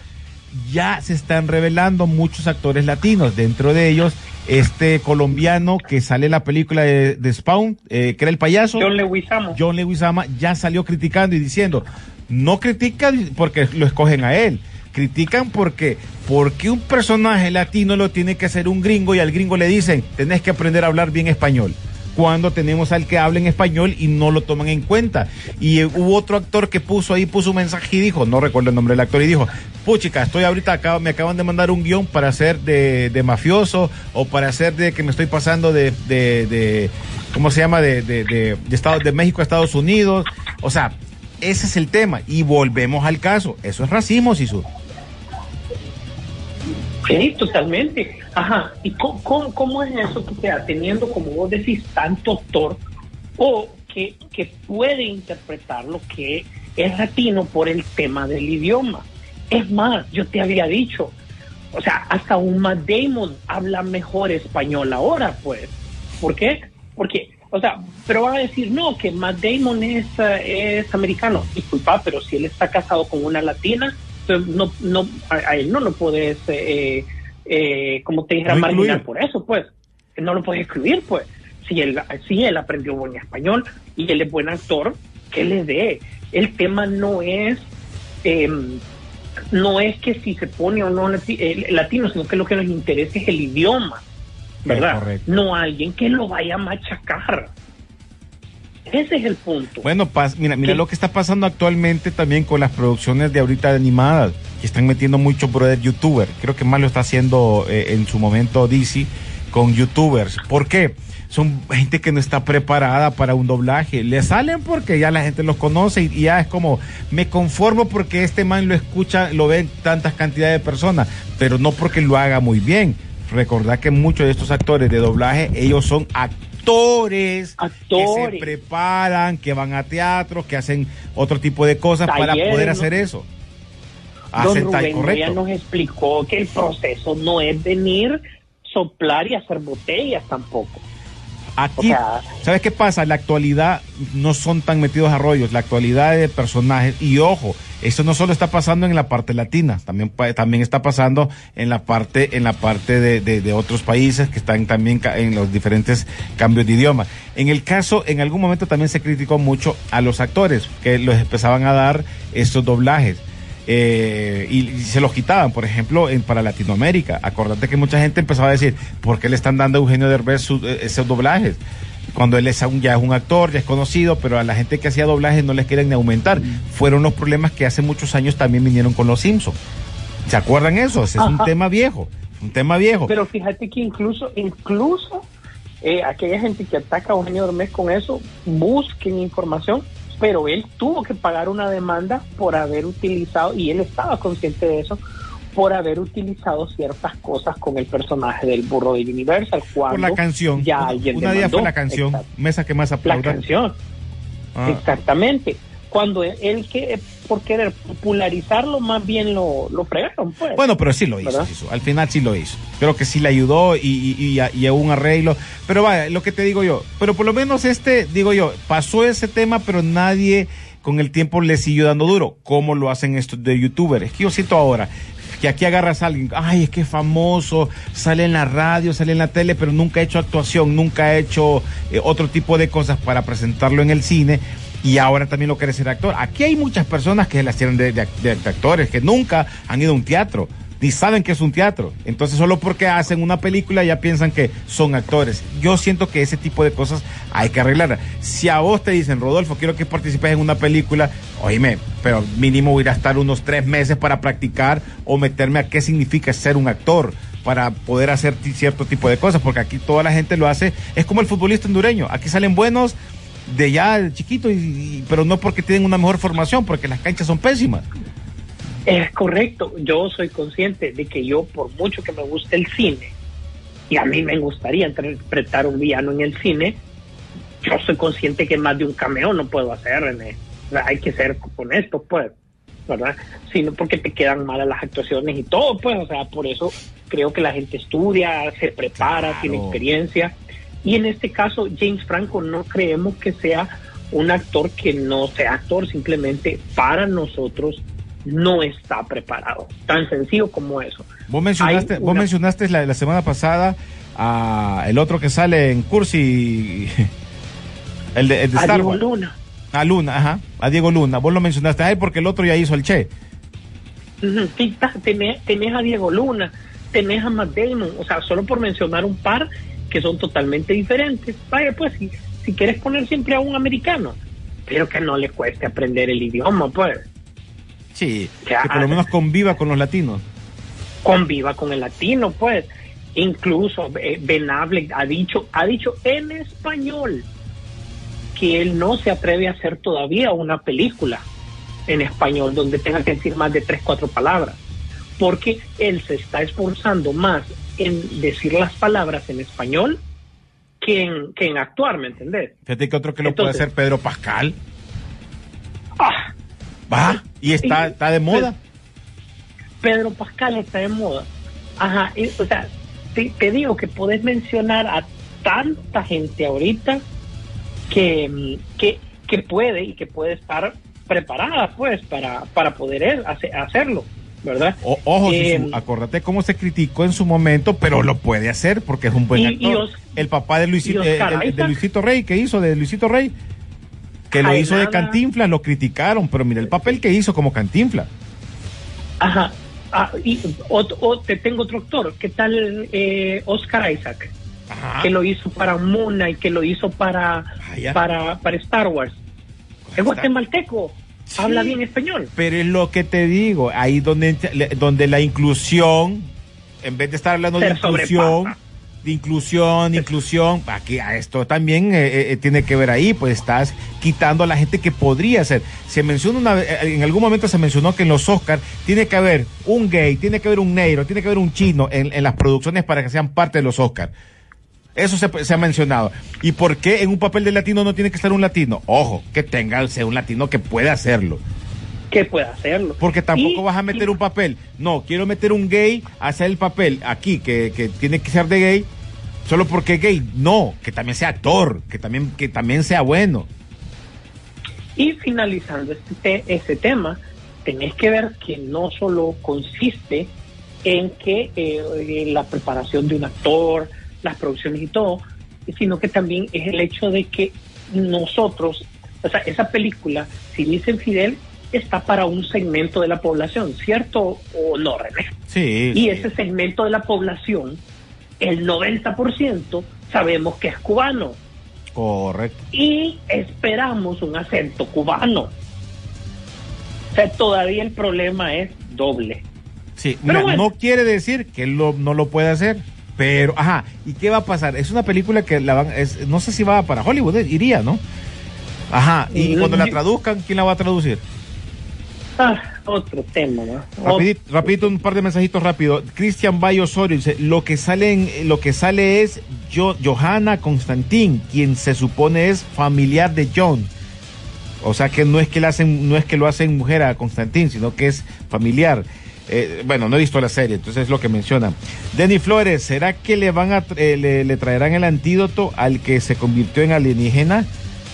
ya se están revelando muchos actores latinos, dentro de ellos este colombiano que sale en la película de, Spawn, eh, que era el payaso. John Leguizamo. John Leguizamo ya salió criticando y diciendo, no critican porque lo escogen a él, critican porque porque un personaje latino lo tiene que hacer un gringo y al gringo le dicen, tenés que aprender a hablar bien español cuando tenemos al que habla en español y no lo toman en cuenta. Y hubo otro actor que puso ahí, puso un mensaje y dijo, no recuerdo el nombre del actor, y dijo, puchica, estoy ahorita, acá, me acaban de mandar un guion para hacer de, mafioso o para hacer de que me estoy pasando de, de, ¿cómo se llama? De, de, de, de México a Estados Unidos. O sea, ese es el tema. Y volvemos al caso. Eso es racismo, Sisu. Sí, totalmente. Ajá. ¿Y cómo, cómo, es eso que sea teniendo, como vos decís, tanto actor o que, que puede interpretar lo que es latino por el tema del idioma? Es más, yo te había dicho, o sea, hasta un Matt Damon habla mejor español ahora, pues. ¿Por qué? Porque, o sea, pero van a decir, no, que Matt Damon es, eh, es americano. Disculpa, pero si él está casado con una latina, no, no, a, él no lo puedes, eh, eh, como te dijera, marginar por eso, pues. no lo puedes excluir, pues. Si él, si él aprendió buen español y él es buen actor, que le dé. El tema no es em, no es que si se pone o no latino, sino que lo que nos interesa es el idioma, ¿verdad? no alguien que lo vaya a machacar. Ese es el punto. Bueno, mira, mira lo que está pasando actualmente también con las producciones de ahorita animadas, que están metiendo mucho brother youtuber. Creo que más lo está haciendo eh, en su momento DC con youtubers. ¿Por qué? son gente que no está preparada para un doblaje. Le salen porque ya la gente los conoce y, ya es como, me conformo porque este man lo escucha, lo ven tantas cantidades de personas, pero no porque lo haga muy bien. Recordad que muchos de estos actores de doblaje, ellos son actores, que se preparan, que van a teatro, que hacen otro tipo de cosas para poder hacer eso. Don Rubén ya nos explicó que el proceso no es venir, soplar y hacer botellas tampoco. Aquí, ¿sabes qué pasa? La actualidad no son tan metidos a rollos, la actualidad de personajes, y ojo, eso no solo está pasando en la parte latina, también, también está pasando en la parte, en la parte de, otros países que están también en los diferentes cambios de idioma. En el caso, en algún momento también se criticó mucho a los actores, que los empezaban a dar estos doblajes. Eh, y, se los quitaban, por ejemplo, en, para Latinoamérica. Acordate que mucha gente empezaba a decir, ¿por qué le están dando a Eugenio Derbez eh, esos doblajes? Cuando él es ya es un actor, ya es conocido, pero a la gente que hacía doblajes no les quieren ni aumentar. Mm. Fueron los problemas que hace muchos años también vinieron con los Simpsons. ¿Se acuerdan eso? Ese es un tema viejo, un tema viejo. Pero fíjate que incluso, incluso eh, aquella gente que ataca a Eugenio Derbez con eso, busquen información pero él tuvo que pagar una demanda por haber utilizado, y él estaba consciente de eso, por haber utilizado ciertas cosas con el personaje del burro de Universal. Cuando por la canción. Ya alguien una día fue la canción, mesa que más aplauda. La canción. Ah. Exactamente cuando él, que por querer popularizarlo más bien lo, lo fregaron pues bueno pero sí lo hizo, al final sí lo hizo creo que sí le ayudó y, y, y, un arreglo pero vaya lo que te digo yo pero por lo menos este digo yo pasó ese tema pero nadie con el tiempo le siguió dando duro como lo hacen estos de youtubers es que yo siento ahora que aquí agarras a alguien, ay, es que es famoso, sale en la radio, sale en la tele, pero nunca ha hecho actuación, nunca ha hecho eh, otro tipo de cosas para presentarlo en el cine y ahora también lo quiere ser actor. Aquí hay muchas personas que las tienen de, actores, que nunca han ido a un teatro, ni saben que es un teatro. Entonces solo porque hacen una película ya piensan que son actores. Yo siento que ese tipo de cosas hay que arreglar. Si a vos te dicen, Rodolfo, quiero que participes en una película, oíme, pero mínimo ir a estar unos tres meses para practicar o meterme a qué significa ser un actor para poder hacer cierto tipo de cosas, porque aquí toda la gente lo hace, es como el futbolista hondureño, aquí salen buenos, de ya chiquito, y, pero no porque tienen una mejor formación, porque las canchas son pésimas. Es correcto, yo soy consciente de que yo, por mucho que me guste el cine, y a mí me gustaría interpretar un villano en el cine, yo soy consciente que más de un cameo no puedo hacer, hay que ser honesto, pues, ¿verdad? Sino porque te quedan malas las actuaciones y todo, pues, o sea, por eso creo que la gente estudia, se prepara, tiene experiencia y en este caso, James Franco no creemos que sea un actor que no sea actor, simplemente para nosotros no está preparado. Tan sencillo como eso. Vos mencionaste, vos mencionaste la, semana pasada a el otro que sale en Cursi, <laughs> el de, a Diego Luna. A Luna, ajá, a Diego Luna. Vos lo mencionaste a él porque el otro ya hizo el Che. Sí, tenés, tenés a Diego Luna, tenés a Matt Damon, o sea, solo por mencionar un par, que son totalmente diferentes. Vaya, pues, si, si quieres poner siempre a un americano, pero que no le cueste aprender el idioma, pues. Sí, que por lo menos conviva con los latinos. Conviva con el latino, pues. Incluso eh, Ben Affleck ha dicho, ha dicho en español que él no se atreve a hacer todavía una película en español donde tenga que decir más de tres, cuatro palabras, porque él se está esforzando más en decir las palabras en español que en, que en actuar, ¿me entendés? Fíjate que otro que lo puede hacer Pedro Pascal. Ah, Va, y está, está de moda. Pedro Pascal está de moda. Ajá, o sea, te, digo que puedes mencionar a tanta gente ahorita que, que, que puede y que puede estar preparada, pues, para, para poder hacerlo. ¿verdad? O- ojo, Eh, Sisu, acordate cómo se criticó en su momento, pero lo puede hacer porque es un buen Y- actor. y Os- el papá de Luisito, y eh, de-. Luisito Rey, ¿qué hizo de Luisito Rey? Que lo Ay, hizo de. Cantinflas, lo criticaron, pero mira el papel que hizo como Cantinflas. Ajá. Ah, y o- o te tengo otro actor. ¿Qué tal eh, Oscar Isaac? Ajá. Que lo hizo para Mona y que lo hizo para, Ah, para, para Star Wars. Es guatemalteco. Sí. Habla bien español. Pero es lo que te digo, ahí donde, donde la inclusión, en vez de estar hablando de inclusión, sobrepasa. De inclusión, inclusión, aquí a esto también eh, eh, tiene que ver ahí, pues estás quitando a la gente que podría ser. Se menciona una eh, en algún momento se mencionó que en los Oscars tiene que haber un gay, tiene que haber un negro, tiene que haber un chino en, en las producciones para que sean parte de los Oscars. Eso se, se ha mencionado. ¿Y por qué en un papel de latino no tiene que estar un latino? Ojo, que tenga sea un latino que pueda hacerlo. Que puede hacerlo. Porque tampoco Y- vas a meter y- un papel. No, quiero meter un gay a hacer el papel aquí, que, que tiene que ser de gay, solo porque es gay. No, que también sea actor, que también, que también sea bueno. Y finalizando este, te- este tema, tenés que ver que no solo consiste en que eh, eh, la preparación de un actor, las producciones y todo, sino que también es el hecho de que nosotros, o sea, esa película, si dicen Fidel, está para un segmento de la población, ¿cierto o no, René? Sí. Y ese segmento de la población, el 90% sabemos que es cubano Correcto. y esperamos un acento cubano. O sea, todavía el problema es doble. Sí, Pero mira, bueno. no quiere decir que él lo- no lo puede hacer. Pero, ajá, ¿y qué va a pasar? Es una película que la van, es, no sé si va para Hollywood, eh, iría, ¿no? Ajá, y Mm, cuando la traduzcan, ¿quién la va a traducir? Ah, otro tema, ¿no? Rapidito, rapidito, un par de mensajitos rápido. Cristian Bayo Osorio dice, lo que sale en- lo que sale es Jo- Johanna Constantín, quien se supone es familiar de John. O sea que no es que le hacen, no es que lo hacen mujer a Constantín, sino que es familiar. Eh, bueno, no he visto la serie, entonces es lo que menciona. Denny Flores, ¿será que le van a eh, le, le traerán el antídoto al que se convirtió en alienígena?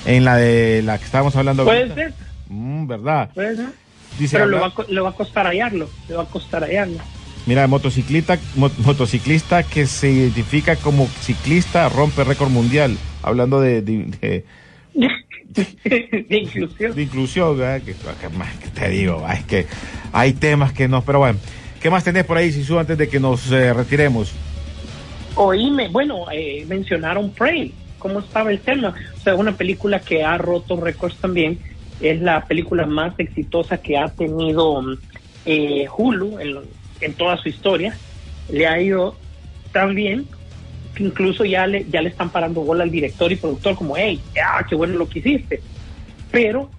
En la de la que estábamos hablando Puede ahorita? ser, Mm, ¿Verdad? puede ser. Dice, Pero habla- va, le va a costar hallarlo, le va a costar hallarlo. Mira, motociclista, mo- motociclista que se identifica como ciclista rompe récord mundial. Hablando de, de, de- <laughs> de inclusión. de inclusión. Que, que más que te digo, es que hay temas que no, pero bueno. ¿Qué más tenés por ahí, Sisu, antes de que nos eh, retiremos? Oíme, bueno, eh, mencionaron Prey, ¿cómo estaba el tema? O sea, una película que ha roto récords también, es la película más exitosa que ha tenido eh, Hulu en, en toda su historia. Le ha ido tan bien que incluso ya le, ya le están parando bola al director y productor como, hey, ah, qué bueno lo que hiciste. Pero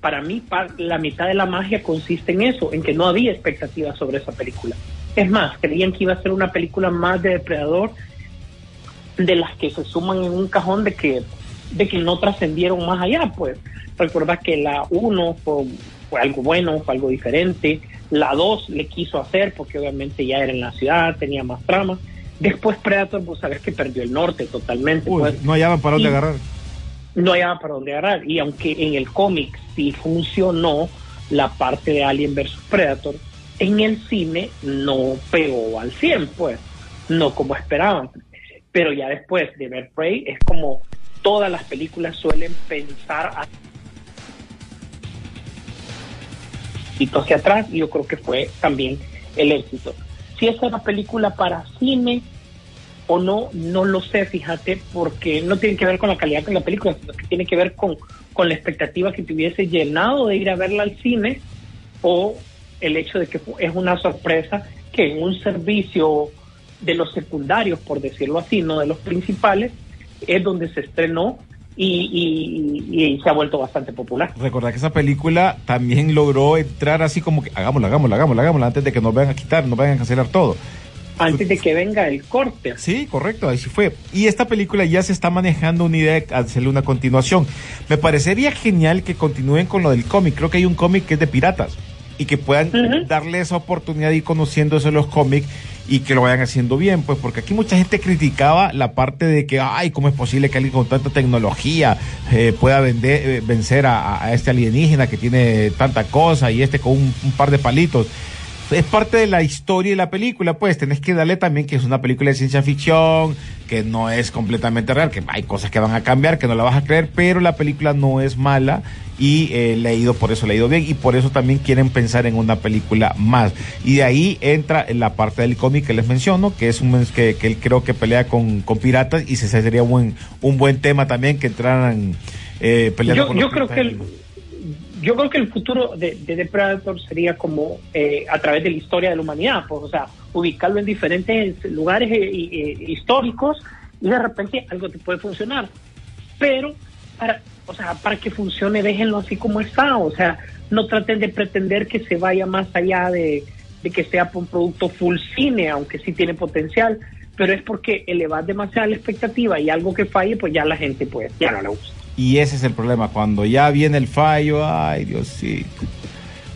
para mí la mitad de la magia consiste en eso, en que no había expectativas sobre esa película. Es más, creían que iba a ser una película más de depredador de las que se suman en un cajón de que de que no trascendieron más allá, pues. Recordad que la 1 fue, fue algo bueno, fue algo diferente. La 2 le quiso hacer porque obviamente ya era en la ciudad, tenía más trama. Después Predator, vos sabés que perdió el norte totalmente. Uy, pues. no hallaban para dónde Y- agarrar. no había para dónde agarrar. Y aunque en el cómic sí funcionó la parte de Alien vs Predator, en el cine no pegó al 100, pues, no como esperaban. Pero ya después de ver Prey, es como todas las películas suelen pensar a- hacia atrás y yo creo que fue también el éxito. Si esa era película para cine o no, no lo sé, fíjate, porque no tiene que ver con la calidad de la película, sino que tiene que ver con, con la expectativa que te hubiese llenado de ir a verla al cine o el hecho de que es una sorpresa que en un servicio de los secundarios, por decirlo así, no de los principales, es donde se estrenó y, y- y se ha vuelto bastante popular. Recordad que esa película también logró entrar así como que hagámosla, hagámosla, hagámosla, hagámosla, antes de que nos vayan a quitar, nos vayan a cancelar todo. Antes de que venga el corte. Sí, correcto, así fue. Y esta película ya se está manejando una idea de hacerle una continuación. Me parecería genial que continúen con lo del cómic. Creo que hay un cómic que es de piratas y que puedan darle esa oportunidad de ir conociéndose los cómics y que lo vayan haciendo bien, pues porque aquí mucha gente criticaba la parte de que, ay, ¿cómo es posible que alguien con tanta tecnología eh, pueda vender, eh, vencer a, este alienígena que tiene tanta cosa y este con un, un par de palitos? es parte de la historia y la película, pues tenés que darle también que es una película de ciencia ficción, que no es completamente real, que hay cosas que van a cambiar, que no la vas a creer, pero la película no es mala y eh, le ha ido por eso le ha ido bien y por eso también quieren pensar en una película más. Y de ahí entra en la parte del cómic que les menciono que es un que, que él creo que pelea con, con piratas y se sería un, un buen tema también que entraran eh, peleando yo, con yo los creo que el, yo creo que el futuro de, de Predator sería como eh, a través de la historia de la humanidad, pues, o sea, ubicarlo en diferentes lugares eh, eh, históricos y de repente algo te puede funcionar. Pero para, o sea, para que funcione, déjenlo así como está, o sea, no traten de pretender que se vaya más allá de, de que sea un producto full cine, aunque sí tiene potencial, pero es porque elevar demasiado la expectativa y algo que falle, pues ya la gente pues ya no le gusta. Y ese es el problema, cuando ya viene el fallo, ay Diosito.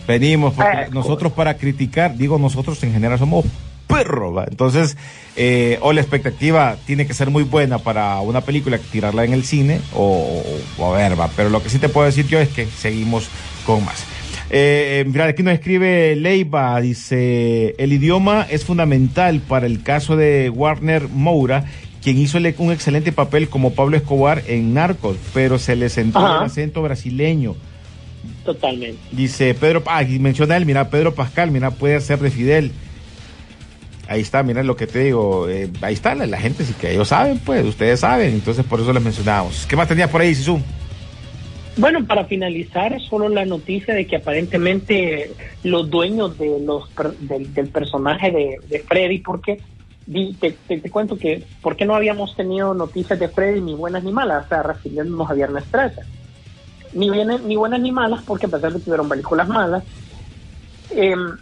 Venimos, porque Eh, nosotros para criticar, digo nosotros en general somos perros, ¿va? entonces, eh, o la expectativa tiene que ser muy buena para una película, tirarla en el cine, o, o a ver, va, pero lo que sí te puedo decir yo es que seguimos con más. Eh, mira, aquí nos escribe Leiva, dice, el idioma es fundamental para el caso de Warner Moura, quien hizo un excelente papel como Pablo Escobar en Narcos, pero se le sentó Ajá. el acento brasileño. Totalmente. Dice Pedro, ah, y menciona él, mira, Pedro Pascal, mira, puede ser de Fidel. Ahí está, mira lo que te digo, eh, ahí está la, la gente, sí que ellos saben, pues, ustedes saben, entonces por eso les mencionamos. ¿Qué más tenías por ahí, Sisu? Bueno, para finalizar, solo la noticia de que aparentemente los dueños de los del, del personaje de, de Freddy, porque te, te- te cuento que, ¿por qué no habíamos tenido noticias de Freddy ni buenas ni malas? O sea, refiriéndonos a Viernes 13. Ni, bien- ni buenas ni malas, porque a pesar de que tuvieron películas malas, em,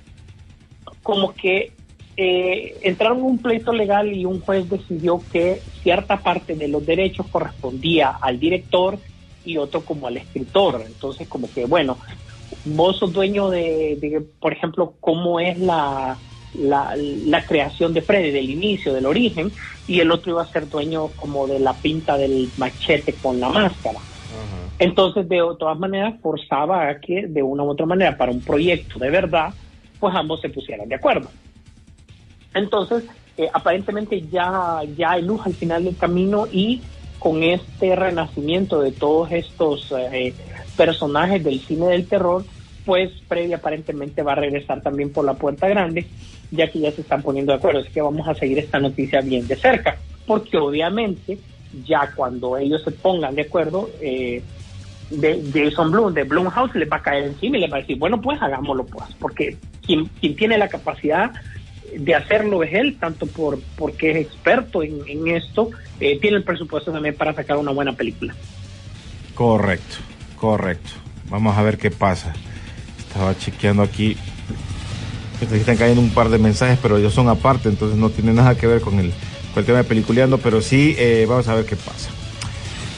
como que eh, entraron en un pleito legal y un juez decidió que cierta parte de los derechos correspondía al director y otro como al escritor. Entonces, como que, bueno, vos sos dueño de, de, por ejemplo, cómo es la, la, la creación de Freddy, del inicio, del origen, y el otro iba a ser dueño como de la pinta del machete con la máscara. Entonces, de todas maneras, forzaba a que de una u otra manera, para un proyecto de verdad, pues ambos se pusieran de acuerdo. Entonces, eh, aparentemente ya, ya hay luz al final del camino y con este renacimiento de todos estos eh, personajes del cine del terror, pues Freddy aparentemente va a regresar también por la puerta grande, ya que ya se están poniendo de acuerdo. Así que vamos a seguir esta noticia bien de cerca, porque obviamente ya cuando ellos se pongan de acuerdo, eh, de Jason Blum, de Blumhouse, les va a caer encima y les va a decir, bueno, pues hagámoslo pues, porque quien, quien tiene la capacidad de hacerlo es él, tanto por porque es experto en, en esto, eh, tiene el presupuesto también para sacar una buena película. Correcto, correcto. Vamos a ver qué pasa. Estaba chequeando aquí. Están cayendo un par de mensajes, pero ellos son aparte, entonces no tiene nada que ver con el, con el tema de peliculeando, pero sí, eh, vamos a ver qué pasa.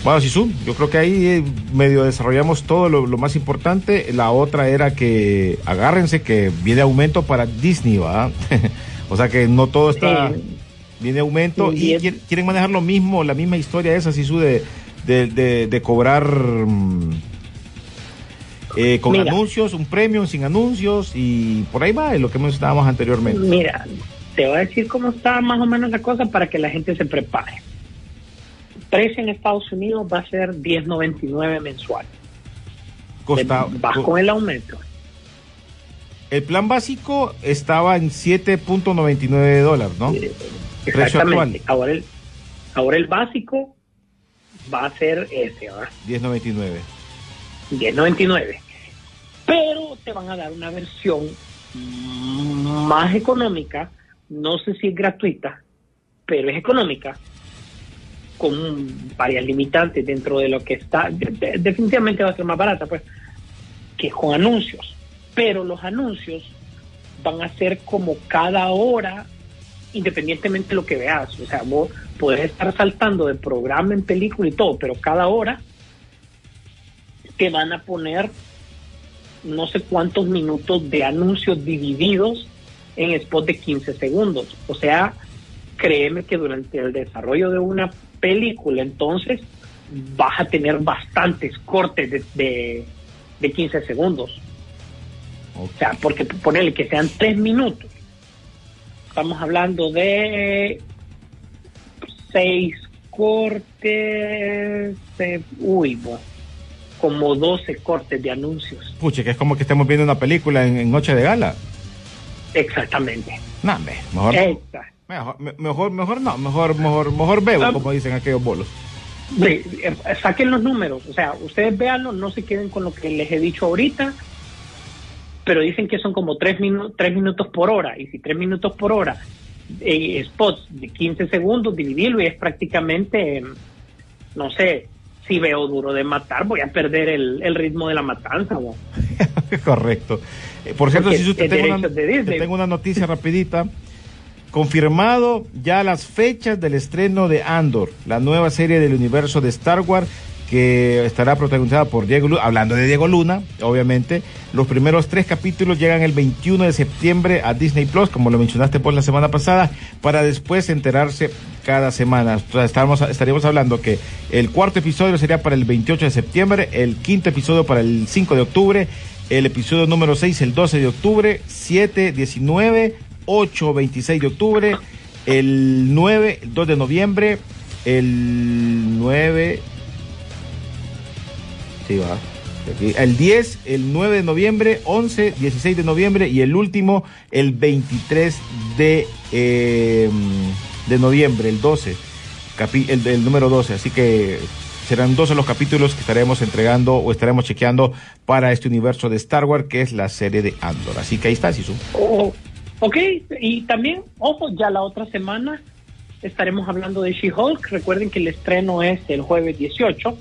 Bueno, Sisu, yo creo que ahí eh, medio desarrollamos todo lo, lo más importante. La otra era que agárrense que viene aumento para Disney, ¿va? <laughs> o sea que no todo está... Sí. Viene aumento Sí, y quieren manejar lo mismo, la misma historia esa, Sisu, de, de, de, de cobrar mm, eh, con Mira. anuncios, un premio sin anuncios y por ahí va, es lo que mencionábamos anteriormente. Mira, te voy a decir cómo está más o menos la cosa para que la gente se prepare. Precio en Estados Unidos va a ser 10.99 mensual. Costa- Vas co- con el aumento. el plan básico estaba en 7.99 dólares, ¿no? Eh, Precio Exactamente. Ahora el, ahora el básico va a ser ese, ¿verdad? 10.99. 10.99. Pero te van a dar una versión más económica, no sé si es gratuita, pero es económica, con varias limitantes dentro de lo que está. de- de- definitivamente va a ser más barata, pues, que con anuncios. Pero los anuncios van a ser como cada hora, independientemente de lo que veas. O sea, vos podés estar saltando de programa en película y todo, pero cada hora te van a poner no sé cuántos minutos de anuncios divididos en spot de 15 segundos. O sea, créeme que durante el desarrollo de una película, entonces vas a tener bastantes cortes de, de, de 15 segundos. O sea, porque ponerle que sean tres minutos. Estamos hablando de seis cortes, de, uy, bueno, como 12 cortes de anuncios. Puche, que es como que estemos viendo una película en, Noche de Gala. Exactamente. No, mejor, mejor, mejor, mejor no, mejor, mejor, mejor veo, ah. como dicen aquellos bolos. Eh, saquen los números, o sea, ustedes véanlo, no se queden con lo que les he dicho ahorita, pero dicen que son como tres, tres minutos por hora, y si tres minutos por hora, eh, spots de 15 segundos, dividirlo y es prácticamente, no sé, si veo duro de matar, voy a perder el, ritmo de la matanza. <laughs> Correcto. Eh, por cierto, si usted tengo una, tengo una noticia rapidita. Confirmado ya las fechas del estreno de Andor, la nueva serie del universo de Star Wars que estará protagonizada por Diego Luna, hablando de Diego Luna, obviamente. Los primeros tres capítulos llegan el 21 de septiembre a Disney Plus, como lo mencionaste por la semana pasada, para después enterarse cada semana. estamos, estaríamos hablando que el cuarto episodio sería para el 28 de septiembre, el quinto episodio para el 5 de octubre, el episodio número 6 el 12 de octubre, 7, 19, 8, 26 de octubre, el 9, el 2 de noviembre, el 9, el 10, el 9 de noviembre, 11, 16 de noviembre y el último el 23 de, em, de noviembre, el 12, el, número 12. Así que serán 12 los capítulos que estaremos entregando o estaremos chequeando para este universo de Star Wars, que es la serie de Andor. Así que ahí está, Sisu. Oh, ok, y también, ojo, ya la otra semana estaremos hablando de She-Hulk. Recuerden que el estreno es el jueves 18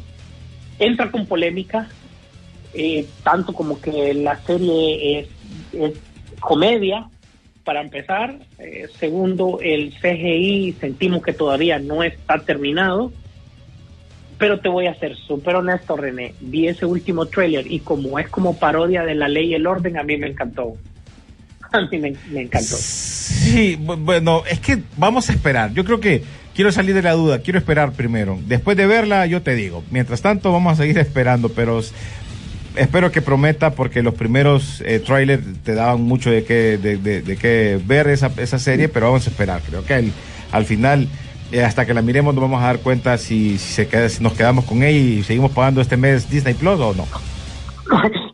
entra con polémica, eh, tanto como que la serie es, comedia, para empezar. Eh, segundo, el CGI sentimos que todavía no está terminado. Pero te voy a ser súper honesto, René. Vi ese último trailer y como es como parodia de la ley y el orden, a mí me encantó. <laughs> A mí me, me encantó. Sí, bueno, es que vamos a esperar. Yo creo que quiero salir de la duda, quiero esperar primero. Después de verla, yo te digo. Mientras tanto, vamos a seguir <laughs> esperando, pero espero que prometa porque los primeros eh, trailers te daban mucho de qué de, ver esa, esa serie, pero vamos a esperar. Creo que al final, eh, hasta que la miremos, nos vamos a dar cuenta si, se queda, si nos quedamos con ella y seguimos pagando este mes Disney Plus o no. <laughs>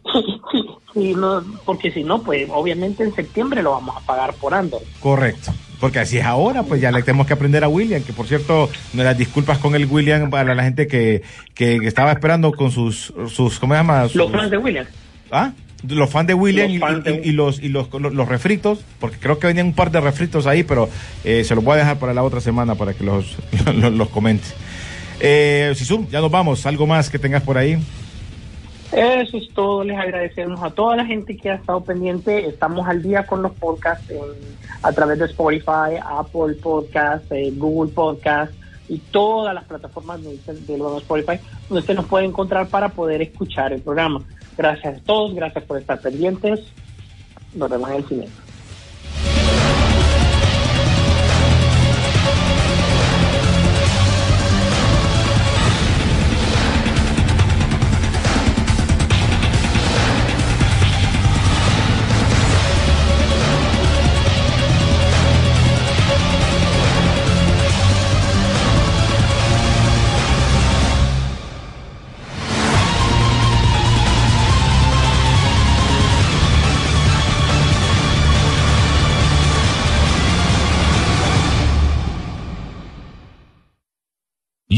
no porque si no, pues obviamente en septiembre lo vamos a pagar por Andor. Correcto. Porque así es ahora, pues ya le tenemos que aprender a William, que por cierto, me las disculpas con el William para la gente que, que, estaba esperando con sus, sus ¿cómo se llama? los fans de William. ¿Ah? Los fans de William y, los, y los, los, refritos, porque creo que venían un par de refritos ahí, pero eh, se los voy a dejar para la otra semana para que los, <laughs> los, los comentes. Eh, Sisu, ya nos vamos. ¿Algo más que tengas por ahí? Eso es todo. Les agradecemos a toda la gente que ha estado pendiente. Estamos al día con los podcasts a través de Spotify, Apple Podcasts, eh, Google Podcasts y todas las plataformas de, de, Spotify donde usted nos puede encontrar para poder escuchar el programa. Gracias a todos, gracias por estar pendientes. Nos vemos en el siguiente.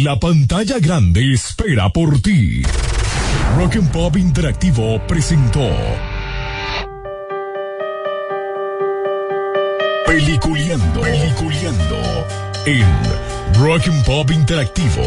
La pantalla grande espera por ti. Rock and Pop Interactivo presentó Peliculeando, Peliculeando en Rock and Pop Interactivo.